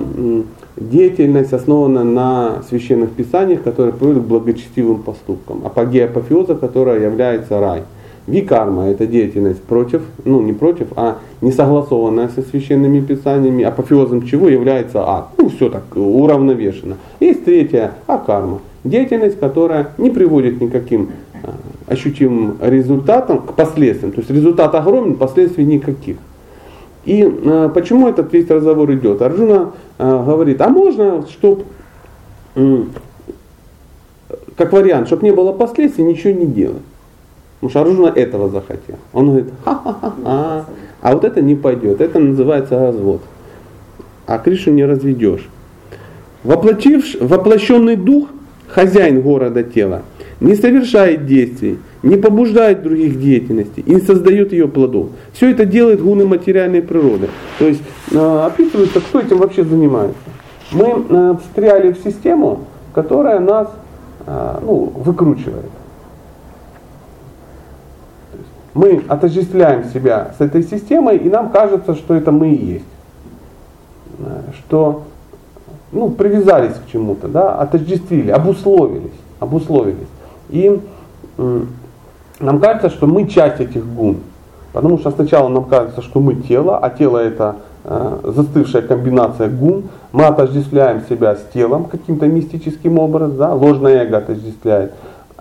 [SPEAKER 2] деятельность основана на священных писаниях, которые приводят к благочестивым поступкам. Апогея апофеоза, которая является рай. Викарма – это деятельность против, ну не против, а не согласованная со священными писаниями, апофеозом чего является ад. Ну все так уравновешено. Есть третья – акарма. Деятельность, которая не приводит никаким а, ощутимым результатам, к последствиям. То есть результат огромен, последствий никаких. И э, почему этот весь разговор идет? Арджуна э, говорит, а можно, чтобы, э, как вариант, чтобы не было последствий, ничего не делать. Потому что Арджуна этого захотел. Он говорит, ха-ха-ха, а вот это не пойдет, это называется развод. А Кришну не разведешь. Воплотивш, воплощенный дух, хозяин города тела, не совершает действий, не побуждает других деятельностей и не создает ее плодов. Все это делает гуны материальной природы. То есть э, описывается, кто этим вообще занимается. Мы э, встряли в систему, которая нас э, ну, выкручивает. Мы отождествляем себя с этой системой, и нам кажется, что это мы и есть. Что ну, привязались к чему-то, да, отождествили, обусловились, обусловились. И нам кажется, что мы часть этих гун. Потому что сначала нам кажется, что мы тело, а тело это э, застывшая комбинация гун. Мы отождествляем себя с телом каким-то мистическим образом, да, ложное эго отождествляет.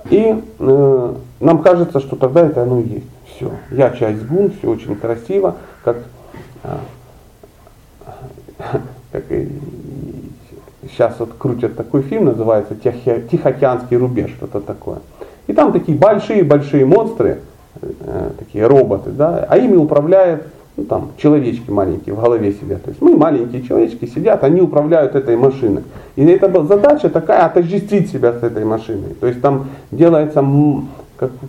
[SPEAKER 2] И э, нам кажется, что тогда это оно и есть. Все, я часть гун, все очень красиво, как, э, как сейчас вот крутят такой фильм, называется Тихоокеанский рубеж, что-то такое. И там такие большие-большие монстры, э, такие роботы, да, а ими управляют ну, там, человечки маленькие в голове сидят. То есть мы маленькие человечки сидят, они управляют этой машиной. И это задача такая отождествить себя с этой машиной. То есть там делается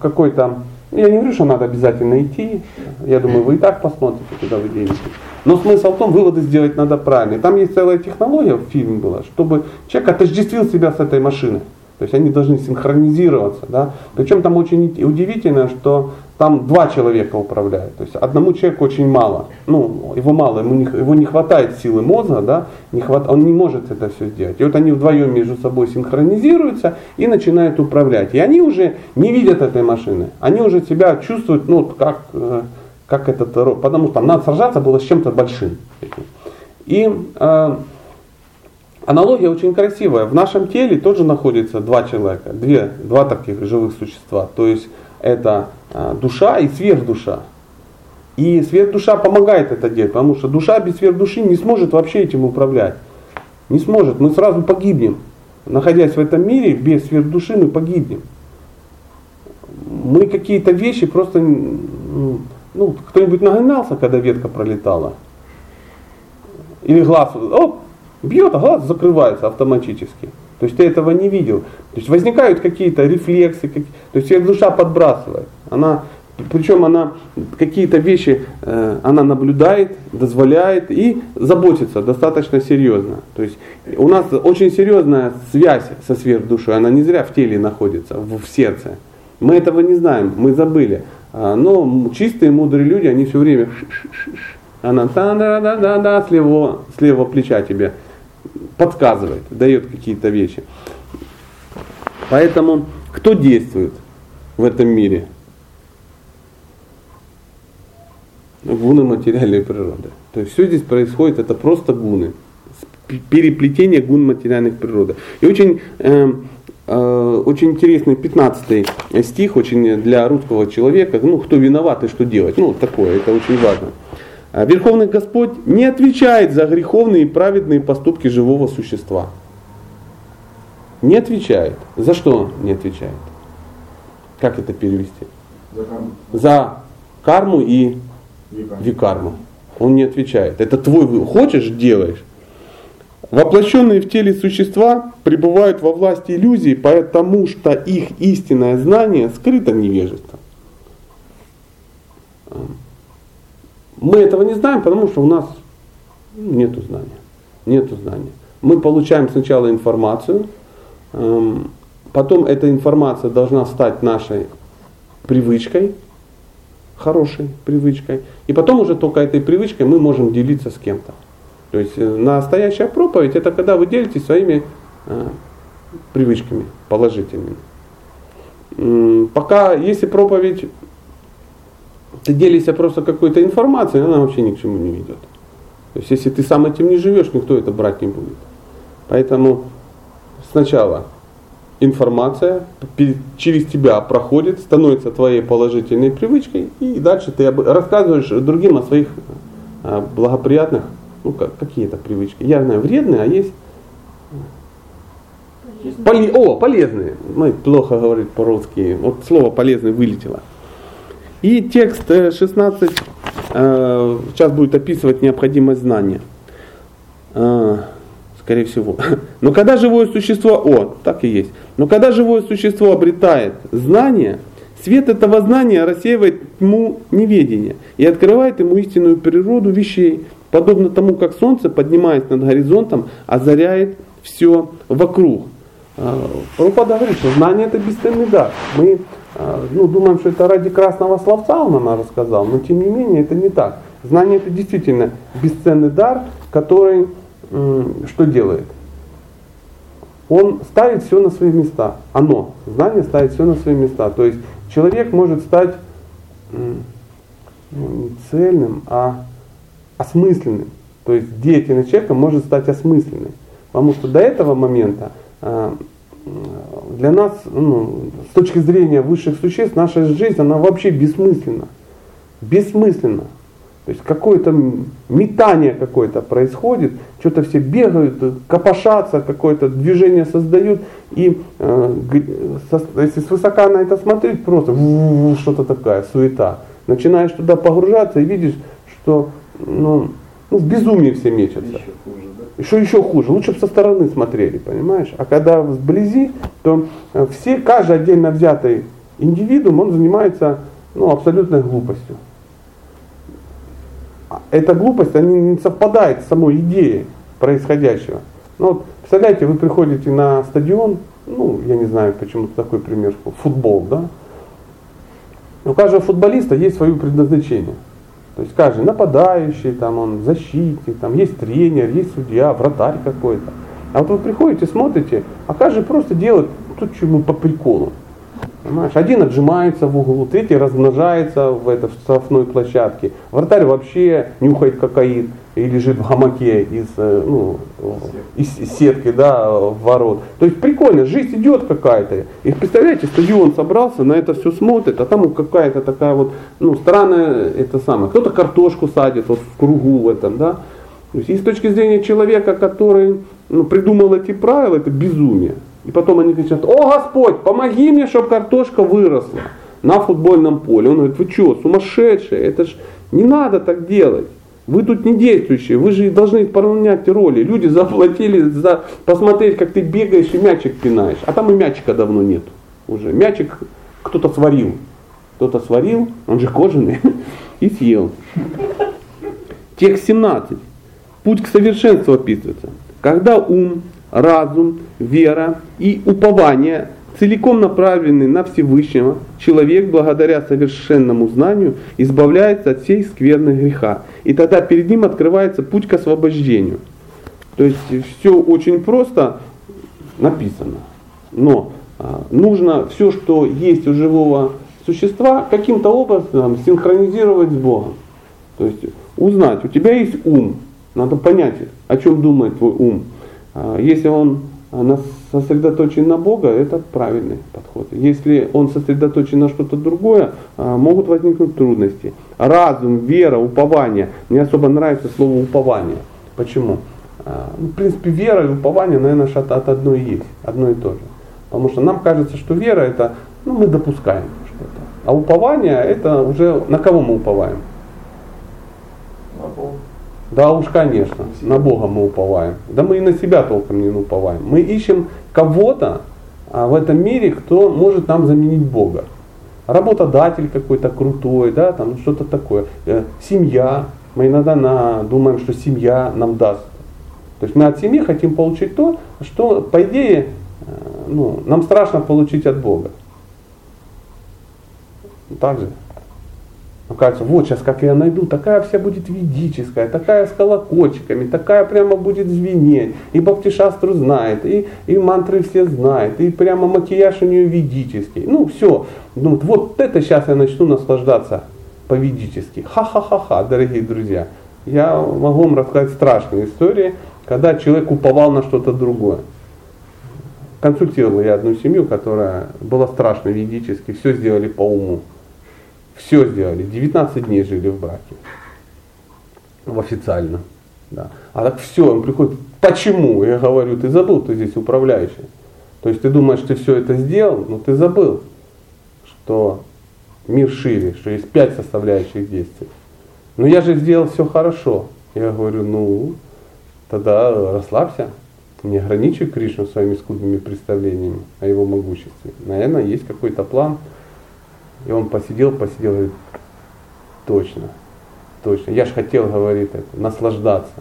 [SPEAKER 2] какой-то я не говорю, что надо обязательно идти. Я думаю, вы и так посмотрите, куда вы денетесь. Но смысл в том, выводы сделать надо правильно. Там есть целая технология в фильме была, чтобы человек отождествил себя с этой машиной. То есть они должны синхронизироваться. Да? Причем там очень удивительно, что там два человека управляют. То есть одному человеку очень мало. Ну, его мало, ему не, его не хватает силы мозга, да? не хват, он не может это все сделать. И вот они вдвоем между собой синхронизируются и начинают управлять. И они уже не видят этой машины. Они уже себя чувствуют, ну, как, э, как этот, потому что там надо сражаться было с чем-то большим. И э, Аналогия очень красивая. В нашем теле тоже находится два человека, две, два таких живых существа. То есть это а, душа и сверхдуша. И сверхдуша помогает это делать, потому что душа без сверхдуши не сможет вообще этим управлять. Не сможет, мы сразу погибнем. Находясь в этом мире, без сверхдуши мы погибнем. Мы какие-то вещи просто, ну, кто-нибудь нагонялся, когда ветка пролетала? Или глаз, оп, Бьет, а глаз закрывается автоматически. То есть ты этого не видел. То есть возникают какие-то рефлексы, как, то есть ее душа подбрасывает. Она, причем она какие-то вещи э, она наблюдает, дозволяет и заботится достаточно серьезно. То есть у нас очень серьезная связь со сверхдушой, она не зря в теле находится, в, в сердце. Мы этого не знаем, мы забыли. А, но чистые, мудрые люди, они все время она да да да да да с левого, с левого плеча тебе подсказывает, дает какие-то вещи. Поэтому кто действует в этом мире? Гуны. материальной природы. То есть все здесь происходит, это просто гуны. Переплетение гун материальных природы. И очень, э, э, очень интересный 15 стих, очень для русского человека, ну, кто виноват и что делать. Ну, такое, это очень важно. А Верховный Господь не отвечает за греховные и праведные поступки живого существа. Не отвечает. За что не отвечает? Как это перевести?
[SPEAKER 1] За карму.
[SPEAKER 2] За карму и
[SPEAKER 1] Века.
[SPEAKER 2] викарму. Он не отвечает. Это твой выбор. Хочешь, делаешь. Воплощенные в теле существа пребывают во власти иллюзий, потому что их истинное знание скрыто невежеством. Мы этого не знаем, потому что у нас нет знания. Нет знания. Мы получаем сначала информацию, эм, потом эта информация должна стать нашей привычкой, хорошей привычкой, и потом уже только этой привычкой мы можем делиться с кем-то. То есть э, настоящая проповедь это когда вы делитесь своими э, привычками положительными. Пока, если проповедь, ты делишься просто какой-то информацией, она вообще ни к чему не ведет. То есть если ты сам этим не живешь, никто это брать не будет. Поэтому сначала информация через тебя проходит, становится твоей положительной привычкой, и дальше ты рассказываешь другим о своих а, благоприятных, ну как, какие это привычки. Я знаю, вредные, а есть Поле- О, полезные. Ну, плохо говорит по-русски. Вот слово полезный вылетело. И текст э, 16 э, сейчас будет описывать необходимость знания. Э, Скорее всего. Но когда живое существо, о, так и есть. Но когда живое существо обретает знание, свет этого знания рассеивает тьму неведения и открывает ему истинную природу вещей, подобно тому, как солнце, поднимаясь над горизонтом, озаряет все вокруг. А, Прабхупада говорит, что знание это бесценный дар. Мы ну, думаем, что это ради красного словца он нам рассказал, но тем не менее это не так. Знание это действительно бесценный дар, который что делает? Он ставит все на свои места. Оно, знание ставит все на свои места. То есть человек может стать ну, не цельным, а осмысленным. То есть деятельность человека может стать осмысленной. Потому что до этого момента а, для нас, ну, с точки зрения высших существ, наша жизнь, она вообще бессмысленна. Бессмысленна. То есть какое-то метание какое-то происходит, что-то все бегают, копошатся, какое-то движение создают, и э, со- если свысока на это смотреть, просто что-то такая, суета. Начинаешь туда погружаться и видишь, что ну, ну, в безумии все мечутся.
[SPEAKER 1] Еще хуже,
[SPEAKER 2] Что еще хуже, лучше бы со стороны смотрели, понимаешь? А когда вблизи, то э, все, каждый отдельно взятый индивидуум, он занимается ну, абсолютной глупостью. А Эта глупость, она не совпадает с самой идеей происходящего. Ну, вот, представляете, вы приходите на стадион, ну, я не знаю, почему такой пример, футбол, да? У каждого футболиста есть свое предназначение. То есть каждый нападающий, там он защитник, там есть тренер, есть судья, вратарь какой-то. А вот вы приходите, смотрите, а каждый просто делает то, что ему по приколу. Понимаешь? Один отжимается в углу, третий размножается в, это, в штрафной площадке. Вратарь вообще нюхает кокаин и лежит в гамаке из, э, ну, из сетки да, ворот. То есть прикольно, жизнь идет какая-то. И представляете, стадион собрался, на это все смотрит, а там какая-то такая вот, ну, странная, это самое. Кто-то картошку садит вот в кругу в этом, да. То есть и с точки зрения человека, который ну, придумал эти правила, это безумие. И потом они кричат, о Господь, помоги мне, чтобы картошка выросла на футбольном поле. Он говорит, вы что, сумасшедшие, это ж не надо так делать. Вы тут не действующие, вы же должны исполнять роли. Люди заплатили за посмотреть, как ты бегаешь и мячик пинаешь. А там и мячика давно нет уже. Мячик кто-то сварил. Кто-то сварил, он же кожаный, и съел. Текст 17. Путь к совершенству описывается. Когда ум, разум, вера и упование целиком направлены на Всевышнего, человек благодаря совершенному знанию избавляется от всей скверны греха. И тогда перед ним открывается путь к освобождению. То есть все очень просто написано. Но а, нужно все, что есть у живого существа, каким-то образом синхронизировать с Богом. То есть узнать, у тебя есть ум, надо понять, о чем думает твой ум. А, если он сосредоточен на Бога, это правильный подход. Если он сосредоточен на что-то другое, а, могут возникнуть трудности. Разум, вера, упование. Мне особо нравится слово упование. Почему? А, ну, в принципе, вера и упование, наверное, от, одной и есть, одно и то же. Потому что нам кажется, что вера это, ну, мы допускаем что-то. А упование это уже на кого мы уповаем?
[SPEAKER 1] На Бога.
[SPEAKER 2] Да уж, конечно, на Бога мы уповаем. Да мы и на себя толком не уповаем. Мы ищем кого-то а, в этом мире, кто может нам заменить Бога. Работодатель какой-то крутой, да, там что-то такое. Э, семья. Мы иногда на, думаем, что семья нам даст. То есть мы от семьи хотим получить то, что, по идее, э, ну, нам страшно получить от Бога. Так же. Ну, кажется, вот сейчас как я найду, такая вся будет ведическая, такая с колокольчиками, такая прямо будет звенеть. И Баптишастру знает, и, и мантры все знает, и прямо макияж у нее ведический. Ну все, ну, вот это сейчас я начну наслаждаться по-ведически. Ха-ха-ха-ха, дорогие друзья. Я могу вам рассказать страшные истории, когда человек уповал на что-то другое. Консультировал я одну семью, которая была страшно ведически, все сделали по уму. Все сделали. 19 дней жили в браке. В официально. Да. А так все, он приходит, почему? Я говорю, ты забыл, ты здесь управляющий. То есть ты думаешь, ты все это сделал, но ты забыл, что мир шире, что есть пять составляющих действий. Но я же сделал все хорошо. Я говорю, ну, тогда расслабься. Не ограничивай Кришну своими скудными представлениями о его могуществе. Наверное, есть какой-то план, и он посидел, посидел, говорит, точно, точно. Я же хотел, говорит, это, наслаждаться,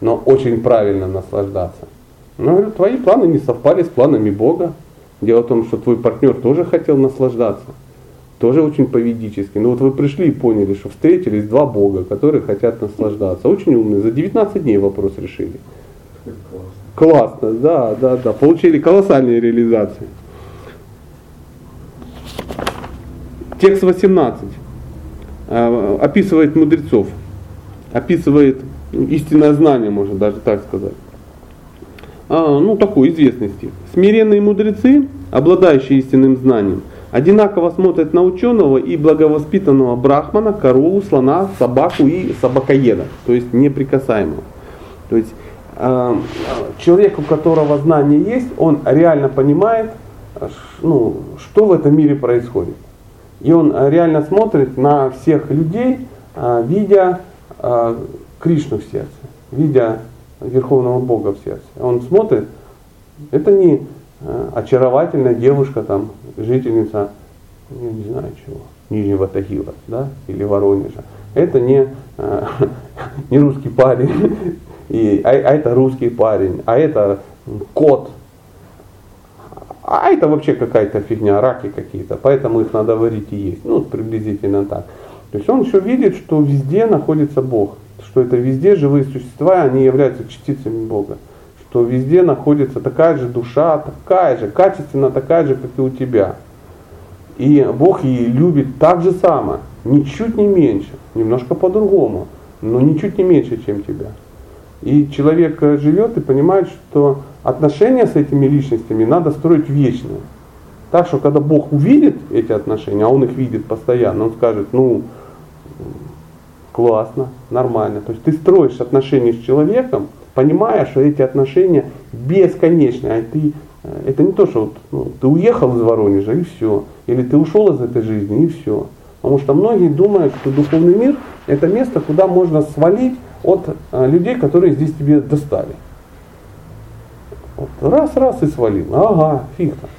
[SPEAKER 2] но очень правильно наслаждаться. Но говорю, твои планы не совпали с планами Бога. Дело в том, что твой партнер тоже хотел наслаждаться, тоже очень поведически. Но вот вы пришли и поняли, что встретились два Бога, которые хотят наслаждаться. Очень умные, за 19 дней вопрос решили. Классно. Классно, да, да, да. Получили колоссальные реализации. Текст 18 э, описывает мудрецов, описывает истинное знание, можно даже так сказать. А, ну, такой известный стих. Смиренные мудрецы, обладающие истинным знанием, одинаково смотрят на ученого и благовоспитанного брахмана, корову, слона, собаку и собакоеда, то есть неприкасаемого. То есть э, человек, у которого знание есть, он реально понимает, ну, что в этом мире происходит. И он э, реально смотрит на всех людей, э, видя э, Кришну в сердце, видя Верховного Бога в сердце. Он смотрит, это не очаровательная девушка, там, жительница, не знаю чего, Нижнего Тагила, да, или Воронежа. Это не, не русский парень, и, а, а это русский парень, а это кот, а это вообще какая-то фигня, раки какие-то, поэтому их надо варить и есть. Ну, приблизительно так. То есть он еще видит, что везде находится Бог, что это везде живые существа, они являются частицами Бога. Что везде находится такая же душа, такая же, качественно такая же, как и у тебя. И Бог ее любит так же само, ничуть не меньше, немножко по-другому, но ничуть не меньше, чем тебя. И человек живет и понимает, что отношения с этими личностями надо строить вечно. Так что когда Бог увидит эти отношения, а Он их видит постоянно, Он скажет, ну, классно, нормально. То есть ты строишь отношения с человеком, понимая, что эти отношения бесконечные, а ты это не то, что вот, ну, ты уехал из Воронежа и все, или ты ушел из этой жизни и все. Потому что многие думают, что духовный мир это место, куда можно свалить от а, людей, которые здесь тебе достали. Вот раз, раз и свалил. Ага, фиг там.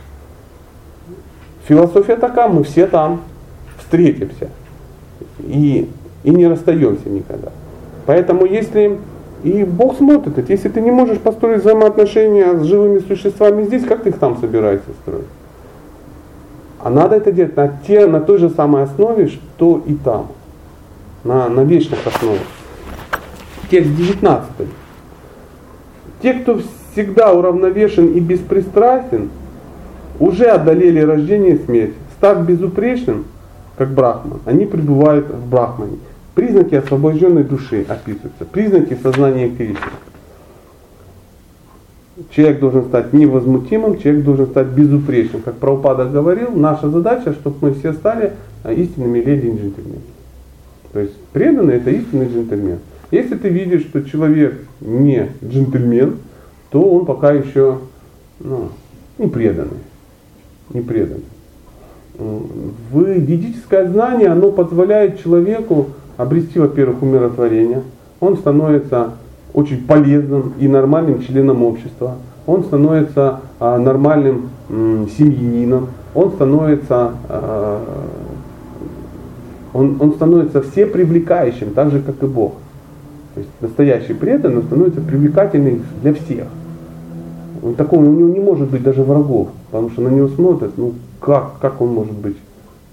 [SPEAKER 2] Философия такая, мы все там встретимся. И, и не расстаемся никогда. Поэтому если и Бог смотрит если ты не можешь построить взаимоотношения с живыми существами здесь, как ты их там собираешься строить? А надо это делать на, те, на той же самой основе, что и там. На, на вечных основах. Текст 19. Те, кто всегда уравновешен и беспристрастен, уже одолели рождение и смерть. Став безупречным, как Брахман, они пребывают в Брахмане. Признаки освобожденной души описываются. Признаки сознания Кришны. Человек должен стать невозмутимым, человек должен стать безупречным. Как Прабхупада говорил, наша задача, чтобы мы все стали а, истинными леди и джентльменами. То есть преданный это истинный джентльмен. Если ты видишь, что человек не джентльмен, то он пока еще ну, не преданный. Не преданный. Ведическое знание оно позволяет человеку обрести, во-первых, умиротворение. Он становится очень полезным и нормальным членом общества. Он становится а, нормальным семьянином. Он становится, а, он, он становится все привлекающим, так же как и Бог. То есть настоящий преданный становится привлекательным для всех. Он такого у него не может быть даже врагов, потому что на него смотрят, ну как, как он может быть,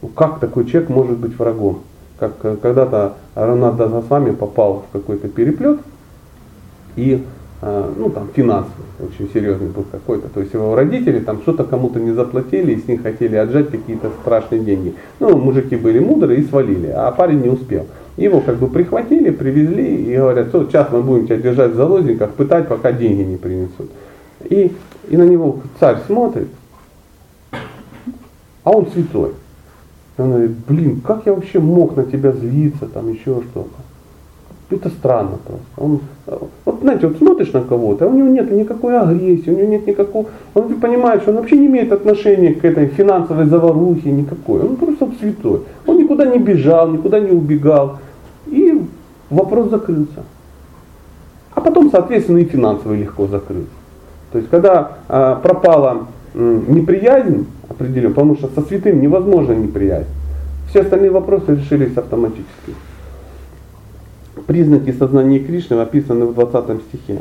[SPEAKER 2] ну как такой человек может быть врагом? Как э, когда-то Ронат Дазасвами попал в какой-то переплет, и э, ну там финансовый, очень серьезный был какой-то. То есть его родители там что-то кому-то не заплатили и с них хотели отжать какие-то страшные деньги. Ну, мужики были мудрые и свалили, а парень не успел. Его как бы прихватили, привезли и говорят, что сейчас мы будем тебя держать в заложниках, пытать, пока деньги не принесут. И, и на него царь смотрит, а он святой. И он говорит, блин, как я вообще мог на тебя злиться, там еще что-то. Это странно просто. Он, знаете, вот смотришь на кого-то, а у него нет никакой агрессии, у него нет никакого, он понимает, что он вообще не имеет отношения к этой финансовой заварухе никакой. Он просто святой. Он никуда не бежал, никуда не убегал. И вопрос закрылся. А потом, соответственно, и финансовый легко закрылся. То есть, когда а, пропала м, неприязнь определенно, потому что со святым невозможно неприязнь, все остальные вопросы решились автоматически признаки сознания Кришны описаны в 20 стихе.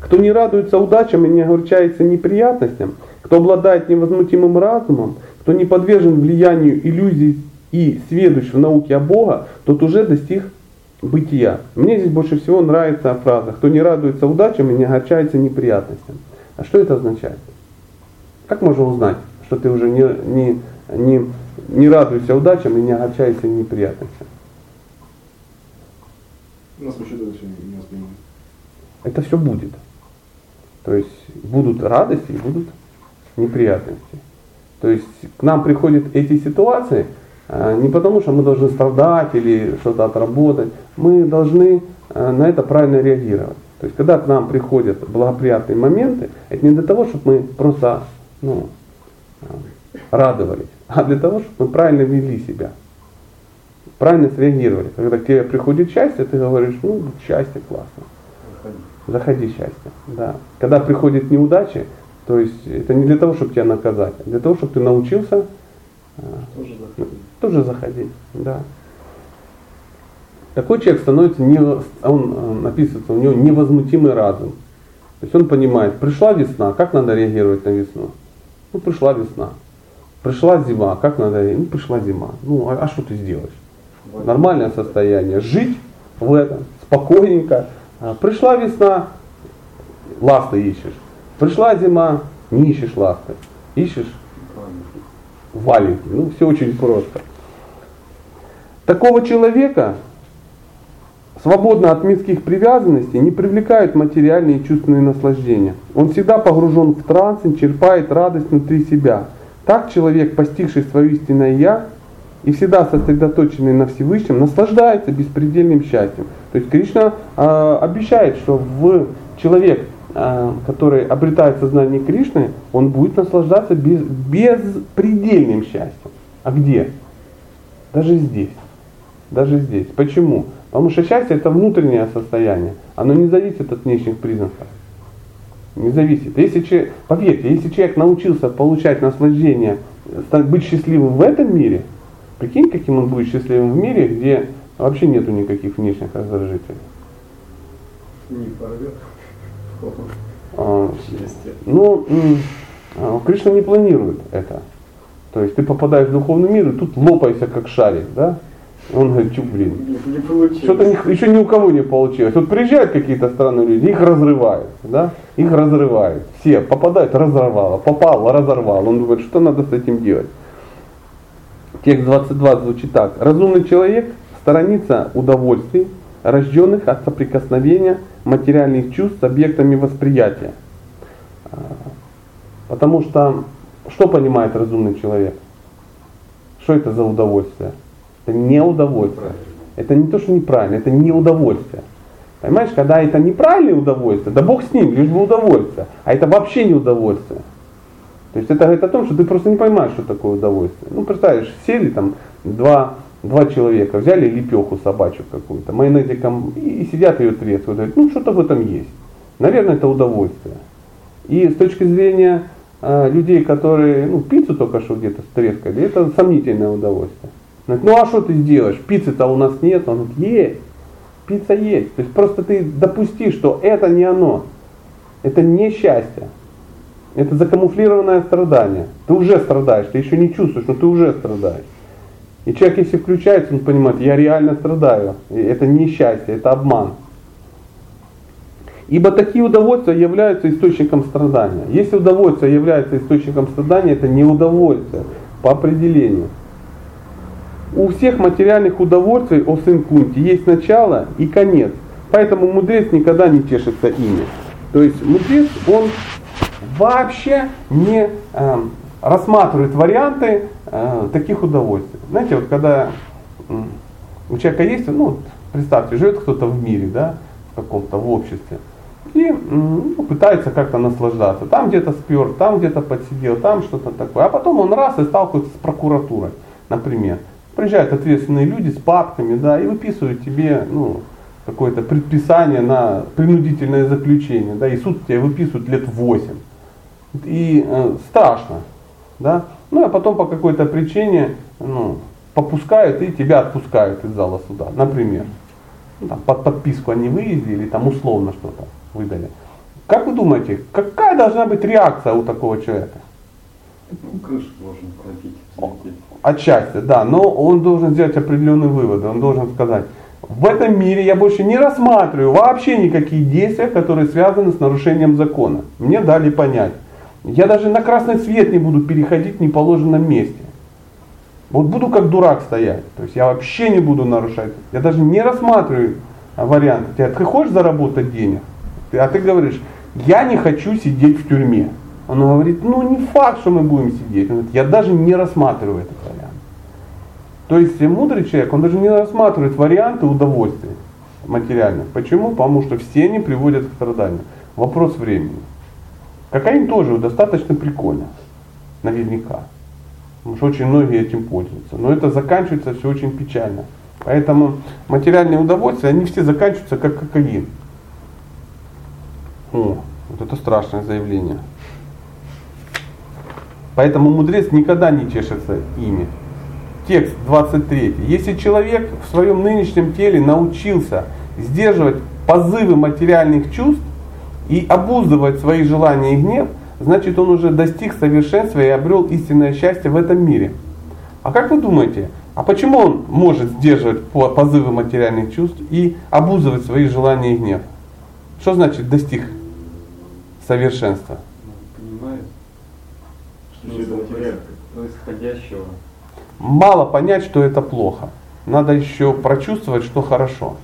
[SPEAKER 2] Кто не радуется удачам и не огорчается неприятностям, кто обладает невозмутимым разумом, кто не подвержен влиянию иллюзий и сведущ в науке о Бога, тот уже достиг бытия. Мне здесь больше всего нравится фраза «Кто не радуется удачам и не огорчается неприятностям». А что это означает? Как можно узнать, что ты уже не, не, не, не радуешься удачам и не огорчаешься неприятностям?
[SPEAKER 3] Нас вообще не воспринимает.
[SPEAKER 2] Это все будет. То есть будут радости и будут неприятности. То есть к нам приходят эти ситуации а, не потому, что мы должны страдать или что-то отработать. Мы должны а, на это правильно реагировать. То есть когда к нам приходят благоприятные моменты, это не для того, чтобы мы просто ну, а, радовались, а для того, чтобы мы правильно вели себя правильно среагировали. Когда к тебе приходит счастье, ты говоришь, ну, счастье классно. Заходи, счастье. Да. Когда приходит неудачи, то есть это не для того, чтобы тебя наказать, а для того, чтобы ты научился
[SPEAKER 1] а, тоже заходить.
[SPEAKER 2] Тоже заходить, да. Такой человек становится, не, он написывается, у него невозмутимый разум. То есть он понимает, пришла весна, как надо реагировать на весну? Ну, пришла весна. Пришла зима, как надо реагировать? Ну, пришла зима. Ну, а, а что ты сделаешь? Нормальное состояние, жить в этом спокойненько. А, пришла весна, ласты ищешь. Пришла зима, не ищешь ласты. Ищешь валенки. Ну, все очень просто. Такого человека, свободно от мирских привязанностей, не привлекают материальные и чувственные наслаждения. Он всегда погружен в транс и черпает радость внутри себя. Так человек, постигший свое истинное Я, и всегда сосредоточенный на Всевышнем, наслаждается беспредельным счастьем. То есть Кришна э, обещает, что в человек, э, который обретает сознание Кришны, он будет наслаждаться без, беспредельным счастьем. А где? Даже здесь. Даже здесь. Почему? Потому что счастье это внутреннее состояние. Оно не зависит от внешних признаков. Не зависит. Если человек, поверьте, если человек научился получать наслаждение, быть счастливым в этом мире – Прикинь, каким он будет счастливым в мире, где вообще нету никаких внешних раздражителей.
[SPEAKER 1] Не порвет.
[SPEAKER 2] А, ну, а, Кришна не планирует это. То есть ты попадаешь в духовный мир и тут лопаешься как шарик, да? Он говорит, чё, блин,
[SPEAKER 1] не, не
[SPEAKER 2] что-то еще ни у кого не получилось. Вот приезжают какие-то странные люди, их разрывают, да? Их разрывают. Все попадают, разорвало, попал, разорвал. Он говорит, что надо с этим делать? Текст 22 звучит так. Разумный человек сторониться удовольствий, рожденных от соприкосновения материальных чувств с объектами восприятия. А, потому что что понимает разумный человек? Что это за удовольствие? Это не удовольствие. Это не то, что неправильно, это не удовольствие. Понимаешь, когда это неправильное удовольствие, да бог с ним, лишь бы удовольствие. А это вообще не удовольствие. То есть это говорит о том, что ты просто не понимаешь, что такое удовольствие. Ну, представляешь, сели там два, два человека, взяли лепеху собачью какую-то, майонезиком, и, и сидят ее трескают. Говорят, ну, что-то в этом есть. Наверное, это удовольствие. И с точки зрения э, людей, которые ну, пиццу только что где-то стрескали, это сомнительное удовольствие. Говорит, ну а что ты сделаешь? Пиццы-то у нас нет. Он говорит, есть. Пицца есть. То есть просто ты допусти, что это не оно. Это не счастье. Это закамуфлированное страдание. Ты уже страдаешь, ты еще не чувствуешь, но ты уже страдаешь. И человек, если включается, он понимает, я реально страдаю. И это не счастье, это обман. Ибо такие удовольствия являются источником страдания. Если удовольствие является источником страдания, это не удовольствие по определению. У всех материальных удовольствий, о сын Кунти, есть начало и конец. Поэтому мудрец никогда не тешится ими. То есть мудрец, он вообще не э, рассматривает варианты э, таких удовольствий. Знаете, вот когда у человека есть, ну, представьте, живет кто-то в мире, да, в каком-то, в обществе, и ну, пытается как-то наслаждаться. Там где-то спер, там где-то подсидел, там что-то такое. А потом он раз и сталкивается с прокуратурой, например. Приезжают ответственные люди с папками, да, и выписывают тебе, ну, какое-то предписание на принудительное заключение, да, и суд тебе выписывает лет 8. И э, страшно, да. Ну, а потом по какой-то причине, ну, попускают и тебя отпускают из зала суда, например. Ну, там, под подписку о невыезде или там условно что-то выдали. Как вы думаете, какая должна быть реакция у такого человека?
[SPEAKER 1] Ну, крышу должен пробить.
[SPEAKER 2] Отчасти, да, но он должен сделать определенные выводы, он должен сказать, в этом мире я больше не рассматриваю вообще никакие действия, которые связаны с нарушением закона. Мне дали понять. Я даже на красный свет не буду переходить в неположенном месте. Вот буду как дурак стоять. То есть я вообще не буду нарушать. Я даже не рассматриваю варианты. Ты хочешь заработать денег? А ты говоришь, я не хочу сидеть в тюрьме. Он говорит, ну не факт, что мы будем сидеть. Говорит, я даже не рассматриваю этот вариант. То есть мудрый человек, он даже не рассматривает варианты удовольствия материальных. Почему? Потому что все они приводят к страданию. Вопрос времени. Кокаин тоже достаточно прикольно. Наверняка. Потому что очень многие этим пользуются. Но это заканчивается все очень печально. Поэтому материальные удовольствия, они все заканчиваются как кокаин. О, вот это страшное заявление. Поэтому мудрец никогда не чешется ими. Текст 23. Если человек в своем нынешнем теле научился сдерживать позывы материальных чувств и обуздывать свои желания и гнев, значит он уже достиг совершенства и обрел истинное счастье в этом мире. А как вы думаете, а почему он может сдерживать позывы материальных чувств и обуздывать свои желания и гнев? Что значит достиг совершенства?
[SPEAKER 1] происходящего.
[SPEAKER 2] Мало понять, что это плохо. Надо еще прочувствовать, что хорошо.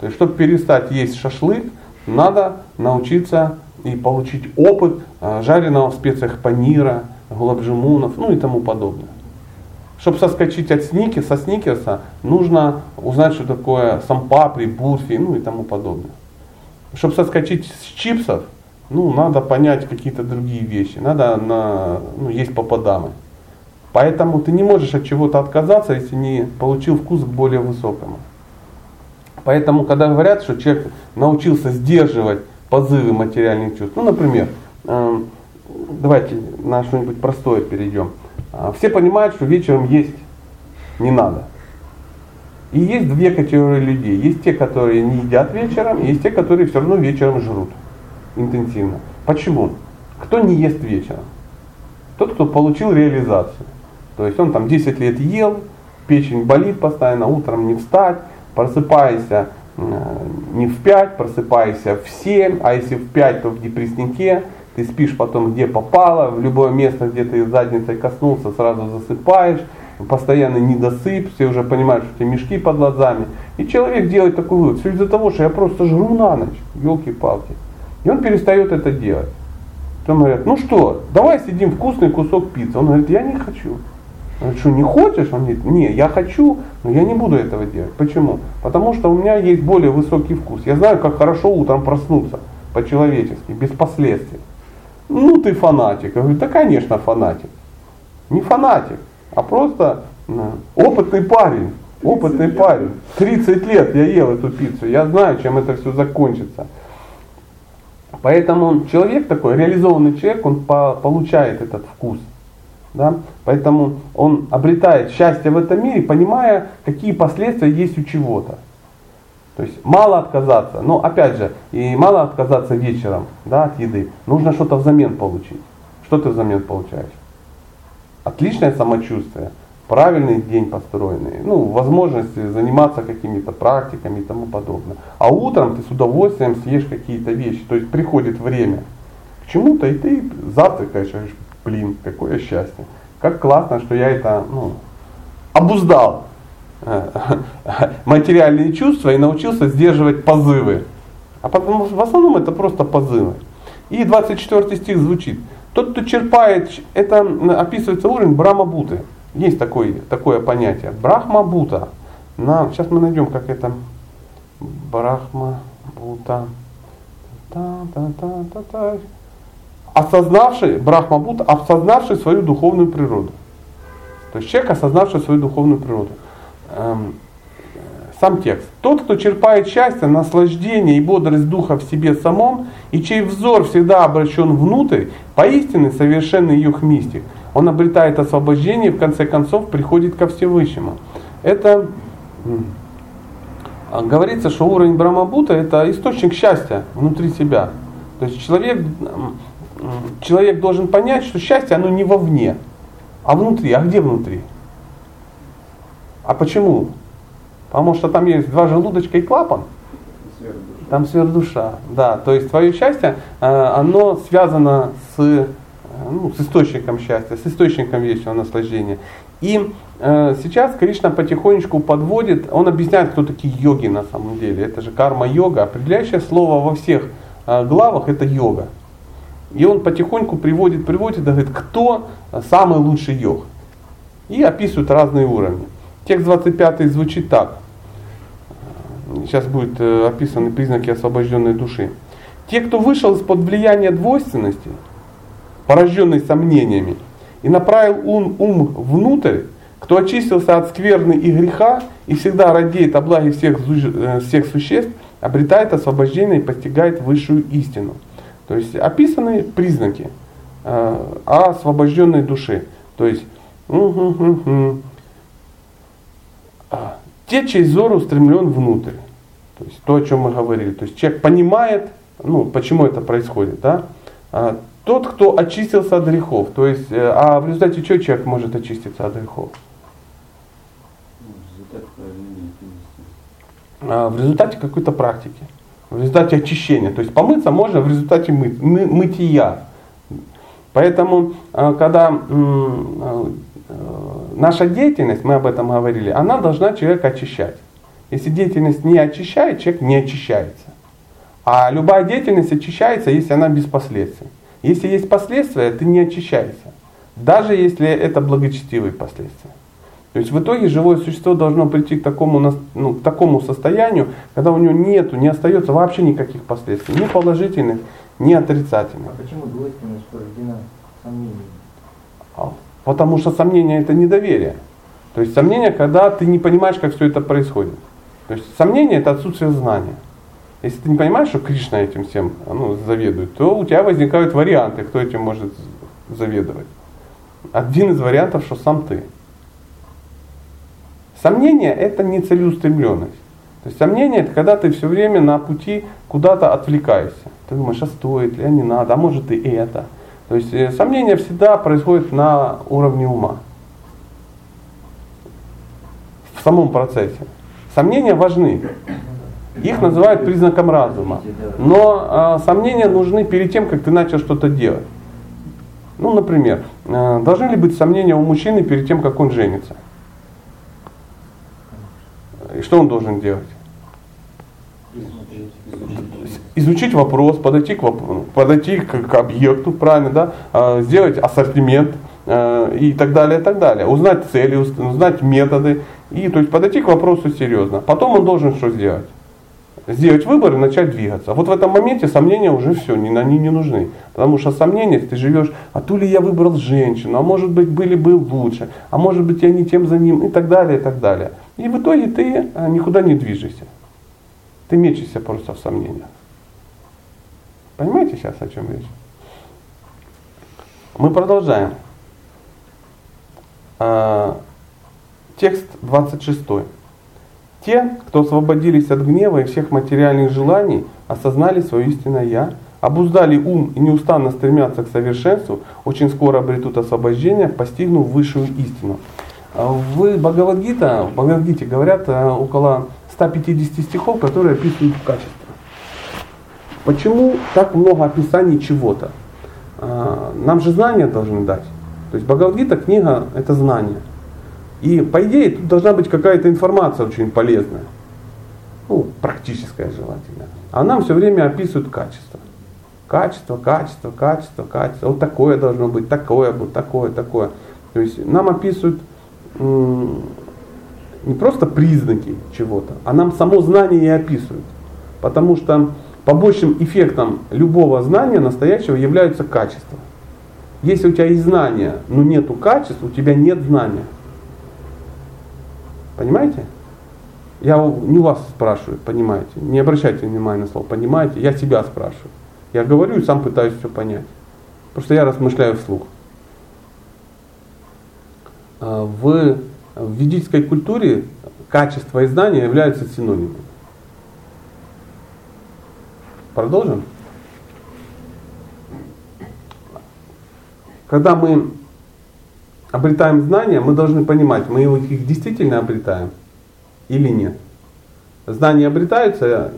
[SPEAKER 2] То есть, чтобы перестать есть шашлык, надо научиться и получить опыт а, жареного в специях панира, гулабжимунов, ну и тому подобное. Чтобы соскочить от сники, со сникерса, нужно узнать, что такое сампапри, бурфи, ну и тому подобное. Чтобы соскочить с чипсов, ну, надо понять какие-то другие вещи. Надо на, ну, есть попадамы. Поэтому ты не можешь от чего-то отказаться, если не получил вкус к более высокому. Поэтому, когда говорят, что человек научился сдерживать позывы материальных чувств, ну, например, э, давайте на что-нибудь простое перейдем. Э, все понимают, что вечером есть не надо. И есть две категории людей. Есть те, которые не едят вечером, и есть те, которые все равно вечером жрут интенсивно. Почему? Кто не ест вечером? Тот, кто получил реализацию. То есть он там 10 лет ел, печень болит постоянно, утром не встать, просыпайся э, не в 5, просыпайся в 7, а если в 5, то в депресснике, ты спишь потом где попало, в любое место, где ты задницей коснулся, сразу засыпаешь, постоянный недосып, все уже понимают, что у тебя мешки под глазами. И человек делает такой вывод, все из-за того, что я просто жру на ночь, елки-палки. И он перестает это делать. Потом говорят, ну что, давай съедим вкусный кусок пиццы. Он говорит, я не хочу. Он что не хочешь? Он говорит, не, я хочу, но я не буду этого делать. Почему? Потому что у меня есть более высокий вкус. Я знаю, как хорошо утром проснуться по-человечески, без последствий. Ну ты фанатик. Я говорю, да конечно фанатик. Не фанатик, а просто ну, опытный парень. Опытный парень. 30 лет я ел эту пиццу. Я знаю, чем это все закончится. Поэтому человек такой, реализованный человек, он по, получает этот вкус. Да? Поэтому он обретает счастье в этом мире, понимая, какие последствия есть у чего-то. То есть мало отказаться, но опять же, и мало отказаться вечером да, от еды. Нужно что-то взамен получить. Что ты взамен получаешь? Отличное самочувствие, правильный день построенный, ну, возможности заниматься какими-то практиками и тому подобное. А утром ты с удовольствием съешь какие-то вещи, то есть приходит время к чему-то, и ты завтракаешь, блин, какое счастье. Как классно, что я это ну, обуздал материальные чувства и научился сдерживать позывы. А потому в основном это просто позывы. И 24 стих звучит. Тот, кто черпает, это описывается уровень Брахма-буты. Есть такое, такое понятие. Брахма-бута. На, сейчас мы найдем, как это. Брахма-бута. Та-та-та-та-та. Осознавший, Брахма-бута, осознавший свою духовную природу. То есть человек, осознавший свою духовную природу. Эм, сам текст. Тот, кто черпает счастье, наслаждение и бодрость духа в себе самом, и чей взор всегда обращен внутрь, поистине совершенный юг мистик, он обретает освобождение и в конце концов приходит ко Всевышнему. Это говорится, что уровень Брамабута это источник счастья внутри себя. То есть человек, человек должен понять, что счастье оно не вовне, а внутри. А где внутри? А почему? Потому что там есть два желудочка и клапан. Там сверхдуша. Да, то есть твое счастье, э, оно связано с, э, ну, с источником счастья, с источником вечного наслаждения. И э, сейчас Кришна потихонечку подводит, он объясняет, кто такие йоги на самом деле. Это же карма-йога. Определяющее слово во всех главах это йога. И он потихоньку приводит, приводит говорит, кто самый лучший йог. И описывает разные уровни. Текст 25 звучит так. Сейчас будут э, описаны признаки освобожденной души. Те, кто вышел из-под влияния двойственности, порожденный сомнениями, и направил ум, ум внутрь, кто очистился от скверны и греха и всегда радеет о благе всех, э, всех существ, обретает освобождение и постигает высшую истину. То есть описаны признаки э, освобожденной души. То есть те, чей взор устремлен внутрь. То есть то, о чем мы говорили. То есть человек понимает, ну, почему это происходит. Да? А, тот, кто очистился от грехов. То есть, э, а в результате чего человек может очиститься от грехов? А, в результате какой-то практики. В результате очищения. То есть помыться можно в результате мы, мы, мытия. Поэтому, а, когда Э, наша деятельность, мы об этом говорили, она должна человека очищать. Если деятельность не очищает, человек не очищается. А любая деятельность очищается, если она без последствий. Если есть последствия, ты не очищаешься. Даже если это благочестивые последствия. То есть в итоге живое существо должно прийти к такому, ну, к такому состоянию, когда у него нету, не остается вообще никаких последствий, ни положительных, ни отрицательных.
[SPEAKER 4] А почему двойственность порождена сомнениями?
[SPEAKER 2] А Потому что сомнение это недоверие. То есть сомнение, когда ты не понимаешь, как все это происходит. То есть сомнение это отсутствие знания. Если ты не понимаешь, что Кришна этим всем ну, заведует, то у тебя возникают варианты, кто этим может заведовать. Один из вариантов, что сам ты. Сомнение это не целеустремленность. То есть сомнение это когда ты все время на пути куда-то отвлекаешься. Ты думаешь, а стоит ли, а не надо, а может и это. То есть э, сомнения всегда происходят на уровне ума. В самом процессе. Сомнения важны. Их называют признаком разума. Но э, сомнения нужны перед тем, как ты начал что-то делать. Ну, например, э, должны ли быть сомнения у мужчины перед тем, как он женится? И что он должен делать? Изучить вопрос, подойти к, воп- подойти к, к объекту, правильно, да, А, сделать ассортимент э, и так далее, и так далее, узнать цели, уз- узнать методы, и то есть подойти к вопросу серьезно. Потом он должен что сделать? Сделать выбор и начать двигаться. Вот в этом моменте сомнения уже все, они не нужны. Потому что сомнения, ты живешь, а то ли я выбрал женщину, а может быть были бы лучше, а может быть я не тем за ним и так далее, и так далее. И в итоге ты э, никуда не движешься. Ты мечешься просто в сомнениях. Понимаете сейчас, о чем речь? Мы продолжаем. А, Текст 26. Те, кто освободились от гнева и всех материальных желаний, осознали свое истинное «Я», обуздали ум и неустанно стремятся к совершенству, очень скоро обретут освобождение, постигнув высшую истину. А В Бхагавадгита, в Бхагавадгите говорят а, около 150 стихов, которые описывают качество. Почему так много описаний чего-то? А, Нам же знания должны дать. То есть Бхагавадгита книга это знание. И по идее тут должна быть какая-то информация очень полезная. Ну, практическая желательно. А нам все время описывают качество. Качество, качество, качество, качество. Вот такое должно быть, такое, вот такое, такое. То есть нам описывают не просто признаки чего-то, а нам само знание и описывают. Потому что побочным эффектом любого знания настоящего являются качества. Если у тебя есть знание, но нету качеств, у тебя нет знания. Понимаете? Я у- не вас спрашиваю, понимаете? Не обращайте внимания на слово, понимаете? Я себя спрашиваю. Я говорю и сам пытаюсь все понять. Просто я размышляю вслух. А, В, в ведической культуре качество и знание являются синонимами. Продолжим? Когда мы обретаем знания, мы должны понимать, мы их действительно обретаем или нет. Знания обретаются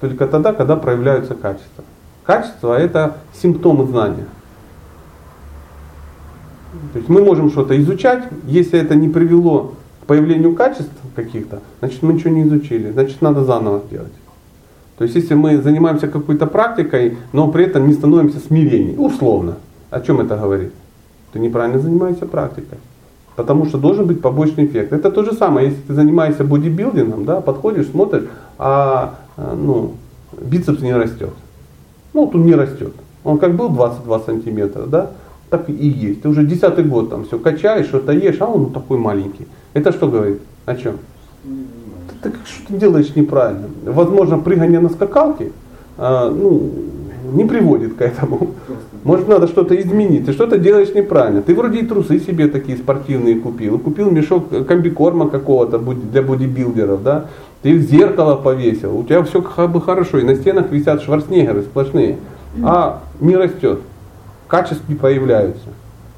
[SPEAKER 2] только тогда, когда проявляются качества. Качество это симптомы знания. То есть мы можем что-то изучать, если это не привело к появлению качеств каких-то, значит мы ничего не изучили, значит надо заново сделать. То есть если мы занимаемся какой-то практикой, но при этом не становимся смирением, условно, о чем это говорит? Ты неправильно занимаешься практикой. Потому что должен быть побочный эффект. Это то же самое, если ты занимаешься бодибилдингом, да, подходишь, смотришь, а а, ну, бицепс не растет. Ну, вот он не растет. Он как был 22 сантиметра, да, так и есть. Ты уже десятый год там все качаешь, что-то ешь, а он такой маленький. Это что говорит? О чем? Ты, ты что ты делаешь неправильно? Возможно, прыгание на скакалке а, ну, не приводит к этому. Может, надо что-то изменить. Ты что-то делаешь неправильно. Ты вроде и трусы себе такие спортивные купил. Купил мешок комбикорма какого-то для бодибилдеров, да? Ты в зеркало повесил. У тебя все как бы хорошо. И на стенах висят шварценеггеры сплошные. А не растет. Качеств не появляются.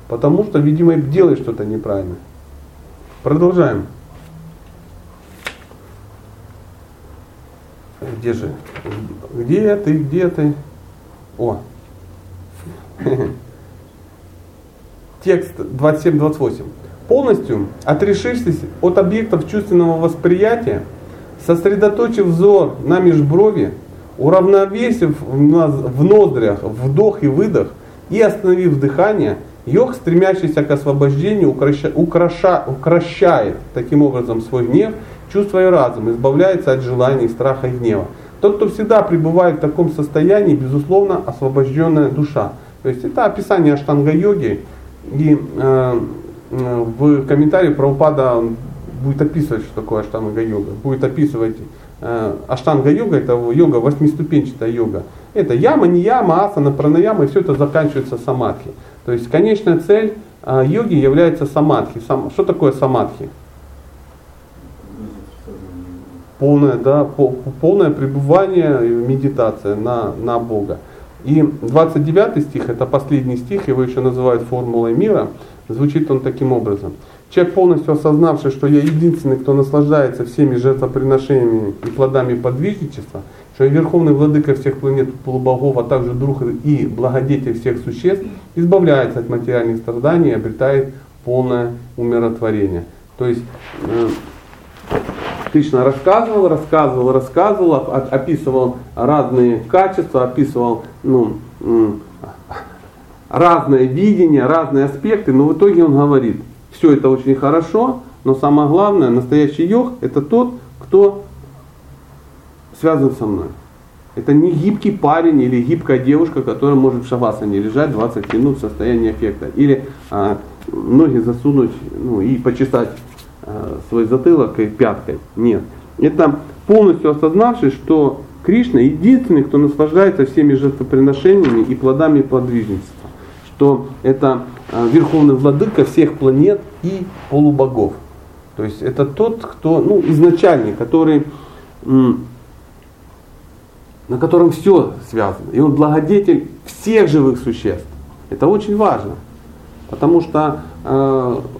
[SPEAKER 2] Потому что, видимо, делаешь что-то неправильно. Продолжаем. Где же? Где ты? Где ты? О. Текст 27-28. Полностью отрешившись от объектов чувственного восприятия, сосредоточив взор на межброви, уравновесив в ноздрях вдох и выдох и остановив дыхание, йог, стремящийся к освобождению, украща- украша- укращает таким образом свой гнев, чувство и разум, избавляется от желаний, страха и гнева. Тот, кто всегда пребывает в таком состоянии, безусловно, освобожденная душа. То есть это описание аштанга-йоги. И э, э, в комментарии Прабхупада будет описывать, что такое аштанга-йога. Будет описывать э, аштанга-йога, это йога, восьмиступенчатая йога. Это яма, не яма, асана, пранаяма, и все это заканчивается самадхи. То есть конечная цель э, йоги является самадхи. Сам, что такое самадхи? Полное, да, по- полное пребывание, и медитация на, на Бога. И 29 стих, это последний стих, его еще называют формулой мира, звучит он таким образом. Человек, полностью осознавший, что я единственный, кто наслаждается всеми жертвоприношениями и плодами подвижничества, что я верховный владыка всех планет полубогов, а также друг и благодетель всех существ, избавляется от материальных страданий и обретает полное умиротворение. То есть э, Кришна рассказывал, рассказывал, рассказывал, оп- описывал разные качества, описывал ну, разное видение, разные аспекты, но в итоге он говорит, все это очень хорошо, но самое главное, настоящий йог это тот, кто связан со мной. Это не гибкий парень или гибкая девушка, которая может в шавасане лежать 20 минут в состоянии эффекта. Или а, ноги засунуть ну, и почесать свой затылок и пяткой. Нет. Это полностью осознавший, что Кришна единственный, кто наслаждается всеми жертвоприношениями и плодами подвижничества. Что это а, верховный владыка всех планет и полубогов. То есть это тот, кто, ну, изначальный, который на котором все связано. И он благодетель всех живых существ. Это очень важно. Потому что, э,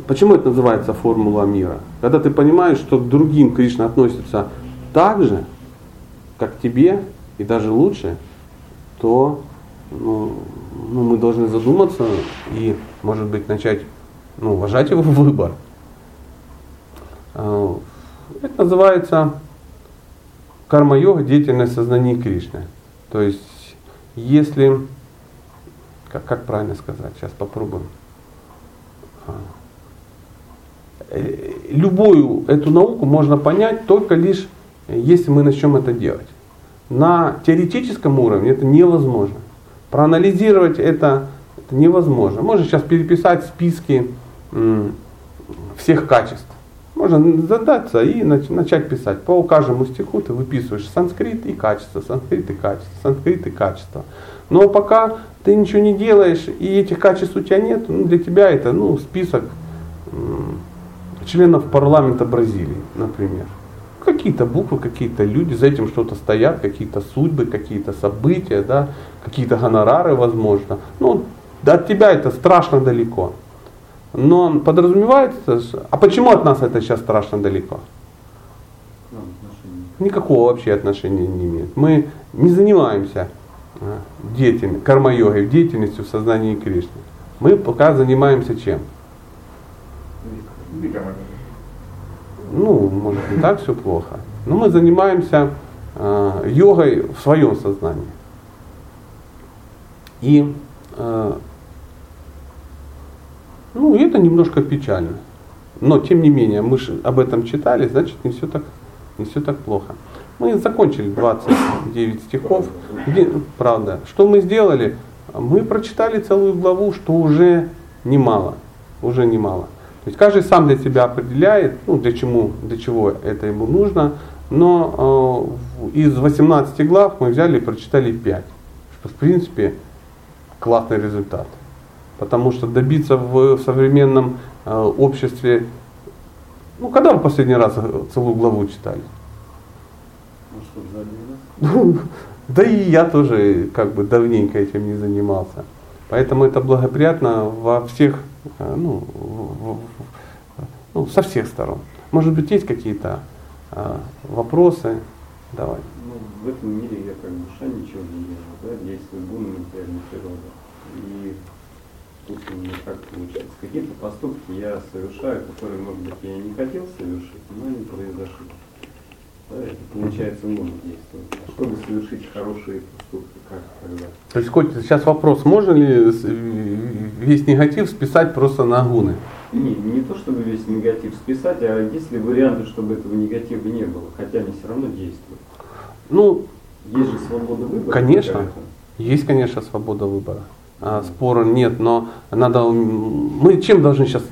[SPEAKER 2] почему это называется формула мира? Когда ты понимаешь, что к другим Кришна относится так же, как к тебе, и даже лучше, то ну, ну, мы должны задуматься и, может быть, начать ну, уважать его выбор. Э, Это называется карма-йога, деятельность сознания Кришны. То есть, если, как, как правильно сказать, сейчас попробуем. Э, Любую эту науку можно понять только лишь, если мы начнем это делать. На теоретическом уровне это невозможно. Проанализировать это, это невозможно. Можно сейчас переписать списки всех качеств. Можно задаться и нач- начать писать. По каждому стиху ты выписываешь санскрит и качество, санскрит и качество, санскрит и качество. Но пока ты ничего не делаешь и этих качеств у тебя нет, ну, для тебя это ну, список членов парламента Бразилии, например. Какие-то буквы, какие-то люди, за этим что-то стоят, какие-то судьбы, какие-то события, да, какие-то гонорары, возможно. Ну, от тебя это страшно далеко. Но подразумевается, а почему от нас это сейчас страшно далеко?
[SPEAKER 1] Отношения.
[SPEAKER 2] Никакого вообще отношения не имеет. Мы не занимаемся деятельностью, карма-йогой, деятельностью в сознании Кришны. Мы пока занимаемся чем? Ну, может не так все плохо. Но мы занимаемся а, йогой в своем сознании. И а, ну, это немножко печально. Но тем не менее, мы же об этом читали, значит не все так, не все так плохо. Мы закончили 29 стихов. Правда. Что мы сделали? Мы прочитали целую главу, что уже немало. Уже немало. То есть каждый сам для себя определяет, ну, для, чему, для чего это ему нужно. Но э, в- из 18 глав мы взяли и прочитали 5. Что в принципе классный результат. Потому что добиться в современном э, обществе, ну когда вы последний раз целую главу читали?
[SPEAKER 1] Ну?
[SPEAKER 2] Да и я тоже как бы давненько этим не занимался. Поэтому это благоприятно во всех, э, ну, ну, со всех сторон. Может быть, есть какие-то э, вопросы? Давай.
[SPEAKER 1] Ну, в этом мире я как душа ничего не вижу, да, действует гуны материальной природы. И тут у меня как получается, какие-то поступки я совершаю, которые, может быть, я и не хотел совершить, но они произошли. Получается можно действовать. А чтобы совершить хорошие поступки, как тогда?
[SPEAKER 2] То есть, Котя, сейчас вопрос, можно ли с- весь негатив списать просто на гуны?
[SPEAKER 1] Не, не то чтобы весь негатив списать, а есть ли варианты, чтобы этого негатива не было, хотя они все равно действуют.
[SPEAKER 2] Ну,
[SPEAKER 1] Есть же свобода выбора.
[SPEAKER 2] Конечно. Есть, конечно, свобода выбора. А, спора нет, но надо. Мы чем должны сейчас,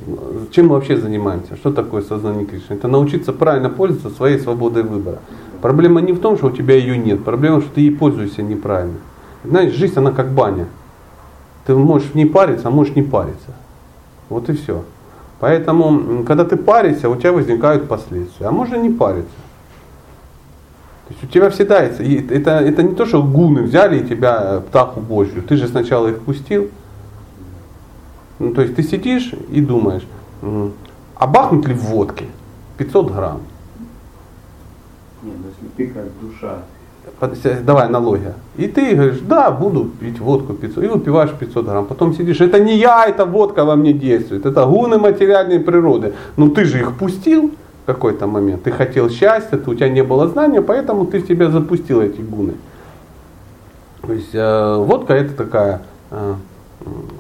[SPEAKER 2] чем мы вообще занимаемся? Что такое сознание Кришны? Это научиться правильно пользоваться своей свободой выбора. Проблема не в том, что у тебя ее нет, проблема, что ты ей пользуешься неправильно. Знаешь, жизнь она как баня. Ты можешь в ней париться, а можешь не париться. Вот и все. Поэтому, когда ты паришься, у тебя возникают последствия. А можно не париться. То есть у тебя всегда это, это, это не то, что гуны взяли и тебя птаху божью. Ты же сначала их пустил. Ну, то есть ты сидишь и думаешь, а бахнуть ли в водке 500 грамм?
[SPEAKER 1] Нет, ну если ты как душа,
[SPEAKER 2] Давай аналогия. И ты говоришь, да, буду пить водку 500. И выпиваешь 500 грамм. Потом сидишь, это не я, это водка во мне действует. Это гуны материальной природы. Ну ты же их пустил. Какой-то момент. Ты хотел счастья, у тебя не было знания, поэтому ты в себя запустил эти гуны. То есть э, водка это такая э,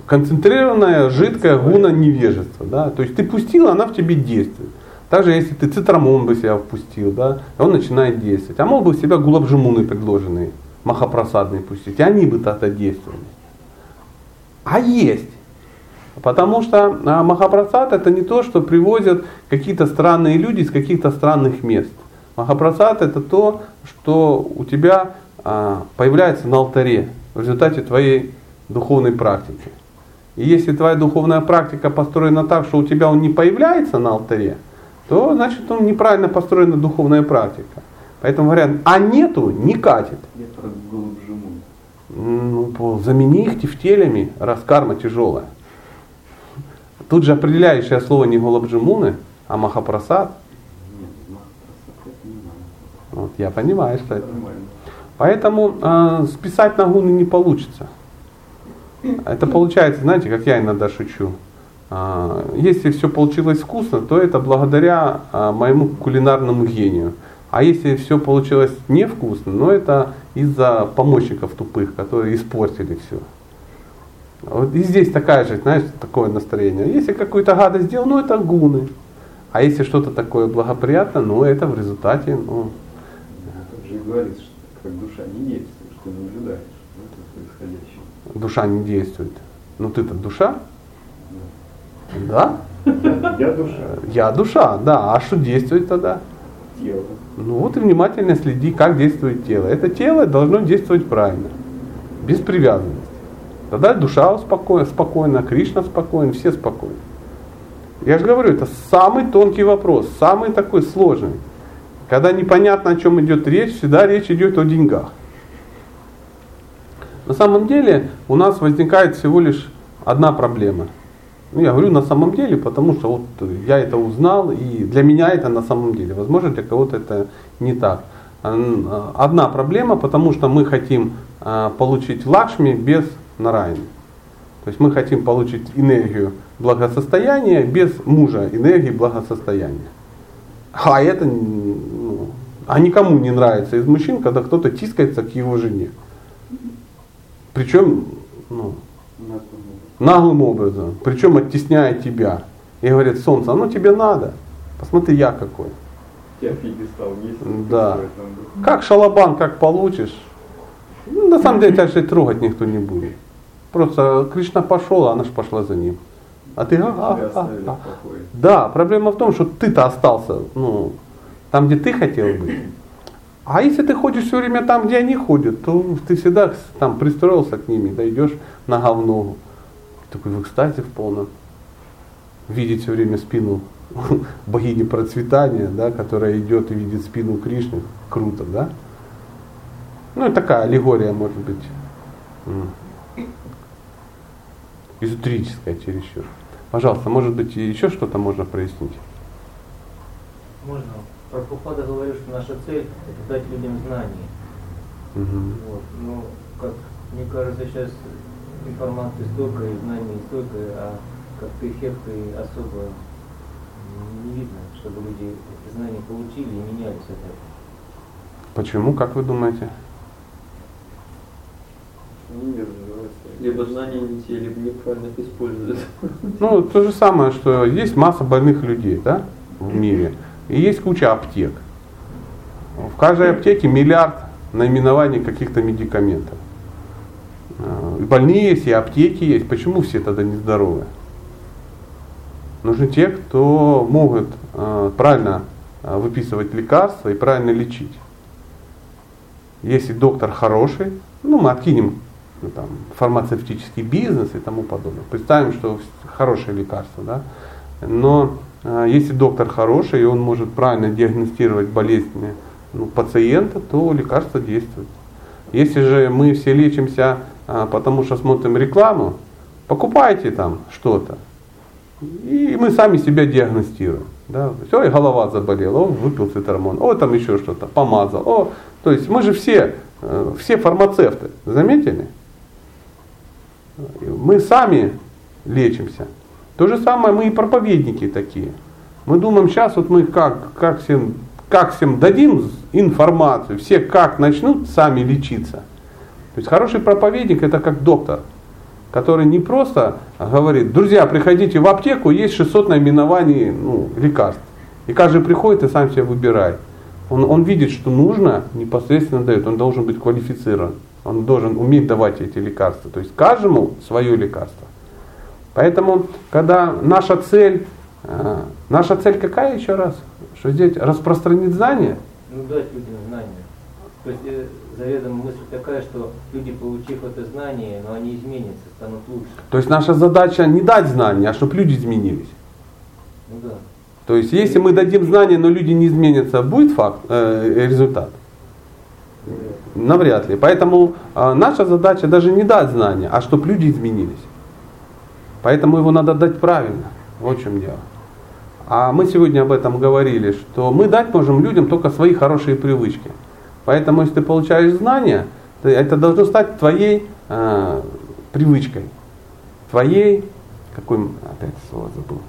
[SPEAKER 2] концентрированная, жидкая гуна невежества. Да? То есть ты пустил, она в тебе действует. Также если ты цитрамон бы себя впустил, да, он начинает действовать. А мог бы в себя гулабжимуны предложенные, махапросадные пустить, они бы тогда действовали. А есть. Потому что а, Махапрасад это не то, что привозят какие-то странные люди из каких-то странных мест. Махапрасад это то, что у тебя а, появляется на алтаре в результате твоей духовной практики. И если твоя духовная практика построена так, что у тебя он не появляется на алтаре, то значит он неправильно построена духовная практика. Поэтому говорят, а нету, не катит.
[SPEAKER 1] Я.
[SPEAKER 2] Ну, замени их тефтелями, раз карма тяжелая. Тут же определяющее слово не голубжимуны, а махапрасад. Вот, я понимаю, что это. Поэтому э, списать на гуны не получится. Это получается, знаете, как я иногда шучу. А, если все получилось вкусно, то это благодаря а, моему кулинарному гению. А если все получилось невкусно, но это из-за помощников тупых, которые испортили все. Вот и здесь такая же, знаешь, такое настроение. Если какую-то гадость сделал, ну это гуны. А если что-то такое благоприятное, ну это в результате, ну,
[SPEAKER 1] Тут же говорится, что как душа не действует, что наблюдаешь да, за происходящим.
[SPEAKER 2] душа не действует. Ну ты-то душа? Да?
[SPEAKER 1] Я душа,
[SPEAKER 2] Я душа, да. А что действует тогда?
[SPEAKER 1] тело.
[SPEAKER 2] Ну вот и внимательно следи, как действует тело. Это тело должно действовать правильно, без привязанности. Тогда душа успокоена, спокойна, Кришна спокоен, все спокойны. Я же говорю, это самый тонкий вопрос, самый такой сложный. Когда непонятно, о чем идет речь, всегда речь идет о деньгах. На самом деле у нас возникает всего лишь одна проблема. Ну, я говорю на самом деле, потому что вот я это узнал, и для меня это на самом деле. Возможно, для кого-то это не так. А, Одна проблема, потому что мы хотим а, получить лакшми без нараяны. То есть мы хотим получить энергию благосостояния без мужа, энергии благосостояния. А это ну, а никому не нравится из мужчин, когда кто-то тискается к его жене. Причем ну,
[SPEAKER 1] Наглым
[SPEAKER 2] образом, причем оттесняя тебя. И говорит, солнце, оно тебе надо. Посмотри, я какой.
[SPEAKER 1] Тебя пьедестал есть?
[SPEAKER 2] Да. Как шалобан, как получишь. Ну, на самом деле, тебя же трогать никто не будет. Просто Кришна пошел, а она же пошла за ним. А ты, а, а, а, а. Да, проблема в том, что ты-то остался, ну, там, где ты хотел быть. А если ты ходишь все время там, где они ходят, то ты всегда там пристроился к ними, да идешь нога в ногу. Такой в экстазе в полном. Видеть все время спину богини процветания, да, которая идет и видит спину Кришны. Круто, да? Ну, и такая аллегория, может быть, эзотерическая чересчур. Пожалуйста, может быть, еще что-то можно прояснить?
[SPEAKER 4] Можно. Прабхупада говорил, что наша цель – это дать людям знания.
[SPEAKER 2] Мгм.
[SPEAKER 4] Вот. Но, как мне кажется, сейчас информации столько и знаний столько, а как-то эффекта и особо не видно, чтобы люди эти знания получили и менялись от этого.
[SPEAKER 2] Почему, как вы думаете?
[SPEAKER 1] Не развивается.
[SPEAKER 5] Либо знания не те, либо неправильно их используют.
[SPEAKER 2] Ну, то же самое, что есть масса больных людей да, в мире, и есть куча аптек. В каждой аптеке миллиард наименований каких-то медикаментов. А, И больные есть, и аптеки есть. Почему все тогда нездоровы? Нужны те, кто могут а, правильно а, выписывать лекарства и правильно лечить. Если доктор хороший, ну мы откинем ну, там, фармацевтический бизнес и тому подобное. Представим, что хорошее лекарство, да. Но э, если доктор хороший, и он может правильно диагностировать болезни ну, пациента, то лекарство действует. Если же мы все лечимся, а, потому что смотрим рекламу, покупайте там что-то. И мы сами себя диагностируем. Да? Все, и голова заболела, о, выпил цитрамон, о, там еще что-то, помазал. О, то есть мы же все, э, все фармацевты, заметили? Мы сами лечимся. То же самое мы и проповедники такие. Мы думаем, сейчас вот мы как, как, всем, как всем дадим информацию, все как начнут сами лечиться. То есть хороший проповедник это как доктор, который не просто говорит, друзья, приходите в аптеку, есть 600 наименований ну, лекарств. И каждый приходит и сам себе выбирает. Он, он видит, что нужно, непосредственно дает, он должен быть квалифицирован. Он должен уметь давать эти лекарства. То есть каждому свое лекарство. Поэтому, когда наша цель, э, наша цель какая еще раз? Что здесь распространить знания?
[SPEAKER 4] Ну, дать людям знания. То есть э, заведомо мысль такая, что люди, получив это знание, но они изменятся, станут лучше.
[SPEAKER 2] То есть наша задача не дать знания, а чтобы люди изменились.
[SPEAKER 4] Ну да.
[SPEAKER 2] То есть если мы дадим знания, но люди не изменятся, будет факт, э, результат? Навряд ли. Поэтому э, наша задача даже не дать знания, а чтобы люди изменились. Поэтому его надо дать правильно. Вот в чем дело. А мы сегодня об этом говорили, что мы дать можем людям только свои хорошие привычки. Поэтому если ты получаешь знания, то это должно стать твоей э, привычкой. Твоей, какой опять слово забыл?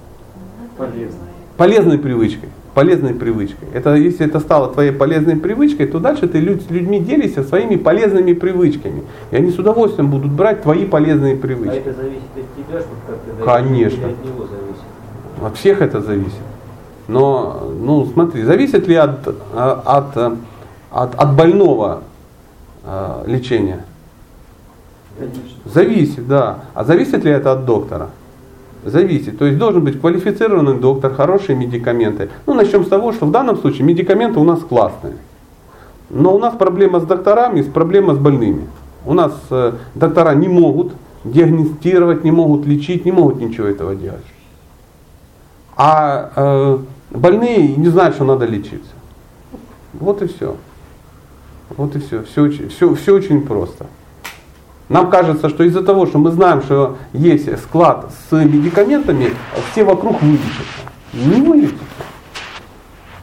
[SPEAKER 1] Полезно.
[SPEAKER 2] Полезной привычкой. Полезной привычкой. Это, если это стало твоей полезной привычкой, то дальше ты люд, с людьми делишься своими полезными привычками. И они с удовольствием будут брать твои полезные
[SPEAKER 4] А
[SPEAKER 2] привычки.
[SPEAKER 4] это зависит от тебя, чтобы как-то дать,
[SPEAKER 2] Конечно.
[SPEAKER 4] от него зависит?
[SPEAKER 2] От всех это зависит. Но, ну, смотри, зависит ли от, а, от, э, от, от больного э, лечения?
[SPEAKER 1] Конечно.
[SPEAKER 2] Зависит, да. А зависит ли это от доктора? Зависит. То есть должен быть квалифицированный доктор, хорошие медикаменты. Ну, начнем с того, что в данном случае медикаменты у нас классные. Но у нас проблема с докторами, с проблема с больными. У нас э, доктора не могут диагностировать, не могут лечить, не могут ничего этого делать. А э, больные не знают, что надо лечиться. Вот и все. Вот и все. Все, все, все очень просто. Нам кажется, что из-за того, что мы знаем, что есть склад с медикаментами, все вокруг вылечатся. Не вылечатся.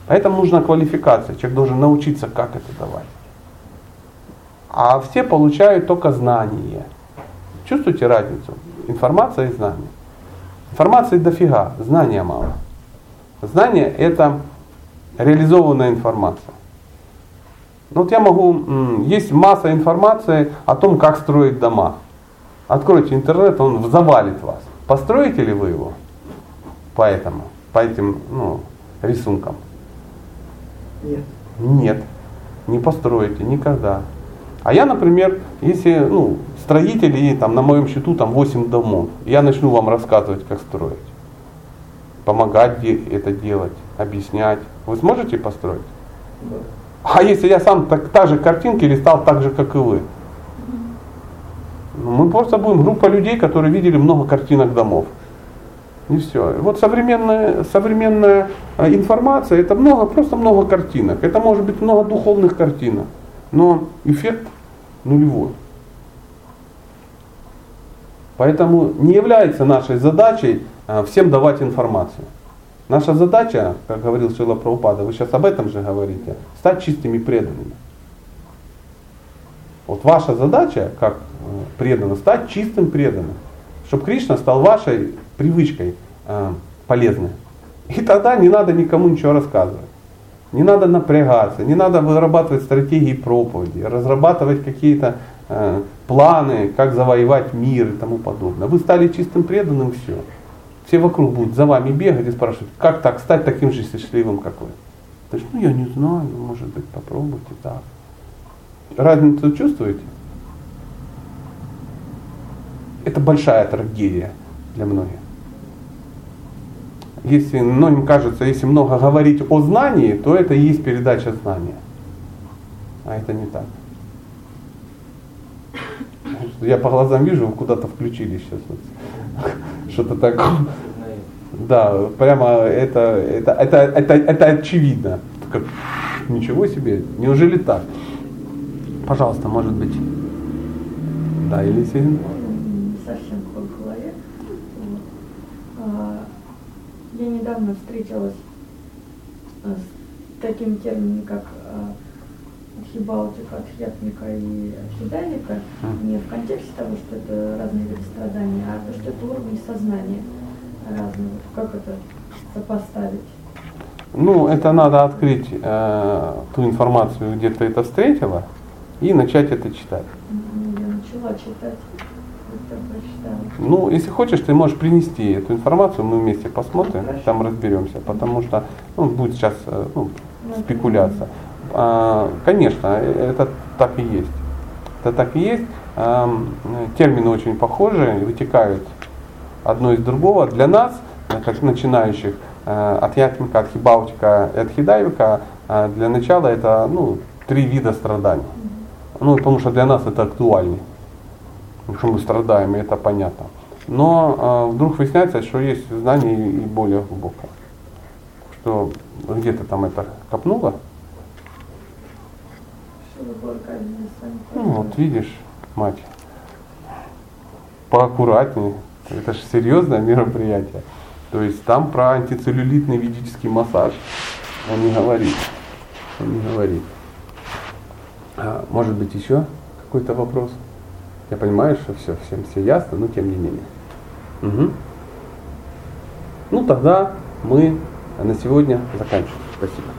[SPEAKER 2] Поэтому нужна квалификация. Человек должен научиться, как это давать. А все получают только знания. Чувствуете разницу? Информация и знание. Информации дофига, знания мало. Знание это реализованная информация. Ну вот я могу, есть масса информации о том, как строить дома. Откройте интернет, он завалит вас. Построите ли вы его? Поэтому, по этим ну, рисункам?
[SPEAKER 5] Нет.
[SPEAKER 2] Нет, не построите никогда. А я, например, если ну, строители, там на моем счету там 8 домов, я начну вам рассказывать, как строить. Помогать это делать, объяснять. Вы сможете построить? А если я сам так, та же картинки листал так же, как и вы? Мы просто будем группа людей, которые видели много картинок домов. И все. Вот современная, современная э, информация, это много, просто много картинок. Это может быть много духовных картинок. Но эффект нулевой. Поэтому не является нашей задачей э, всем давать информацию. Наша задача, как говорил Шила Прабхупада, вы сейчас об этом же говорите, стать чистыми преданными. Вот ваша задача, как э, преданно, стать чистым преданным. Чтобы Кришна стал вашей привычкой э, полезной. И тогда не надо никому ничего рассказывать. Не надо напрягаться, не надо вырабатывать стратегии проповеди, разрабатывать какие-то э, планы, как завоевать мир и тому подобное. Вы стали чистым преданным, все. Все вокруг будут за вами бегать и спрашивать, как так стать таким же счастливым, как вы. Ты ж, ну я не знаю, может быть, попробуйте так. Разницу чувствуете? Это большая трагедия для многих. Если многим кажется, если много говорить о знании, то это и есть передача знания. А это не так. Я по глазам вижу, вы куда-то включили сейчас. Что-то такое. Да, прямо это, это, это, это, это очевидно. Как, ничего себе, неужели так? Пожалуйста, может быть. Да,
[SPEAKER 6] не совсем такой. Вот. А, Я недавно встретилась а, с таким термином, как а, Архибалтика, Архиятмика и Архидайлика,
[SPEAKER 2] Мгм.
[SPEAKER 6] не в контексте того, что это разные виды страдания, а то, что это уровни сознания разные. Вот Как это сопоставить?
[SPEAKER 2] Ну, это надо открыть э, ту информацию, где ты это встретила, и начать это читать.
[SPEAKER 6] М, Я начала читать, быстро прочитала.
[SPEAKER 2] Ну, если хочешь, ты можешь принести эту информацию, мы вместе посмотрим, там разберемся, потому что ну, будет сейчас э, ну,
[SPEAKER 6] Ну,
[SPEAKER 2] спекуляция. А, конечно, э, это так и есть. Это так и есть. Ам, термины очень похожи, вытекают одно из другого. Для нас, э, как начинающих, э, атьятмика, атхибаутика и атхидайвика, э, для начала это ну, три вида страданий. Ну, потому что для нас это актуально. Потому что мы страдаем, и это понятно. Но вдруг выясняется, что есть знание и более глубокое. Что где-то там это копнуло,
[SPEAKER 6] Что такое кальмия сами
[SPEAKER 2] ну вот видишь, мать, поаккуратнее. Это же серьезное мероприятие. То есть там про антицеллюлитный ведический массаж он не говорит. Он не говорит. А, может быть еще какой-то вопрос? Я понимаю, что все, всем все ясно, но тем не менее. Мгм. Ну тогда мы на сегодня заканчиваем. Спасибо.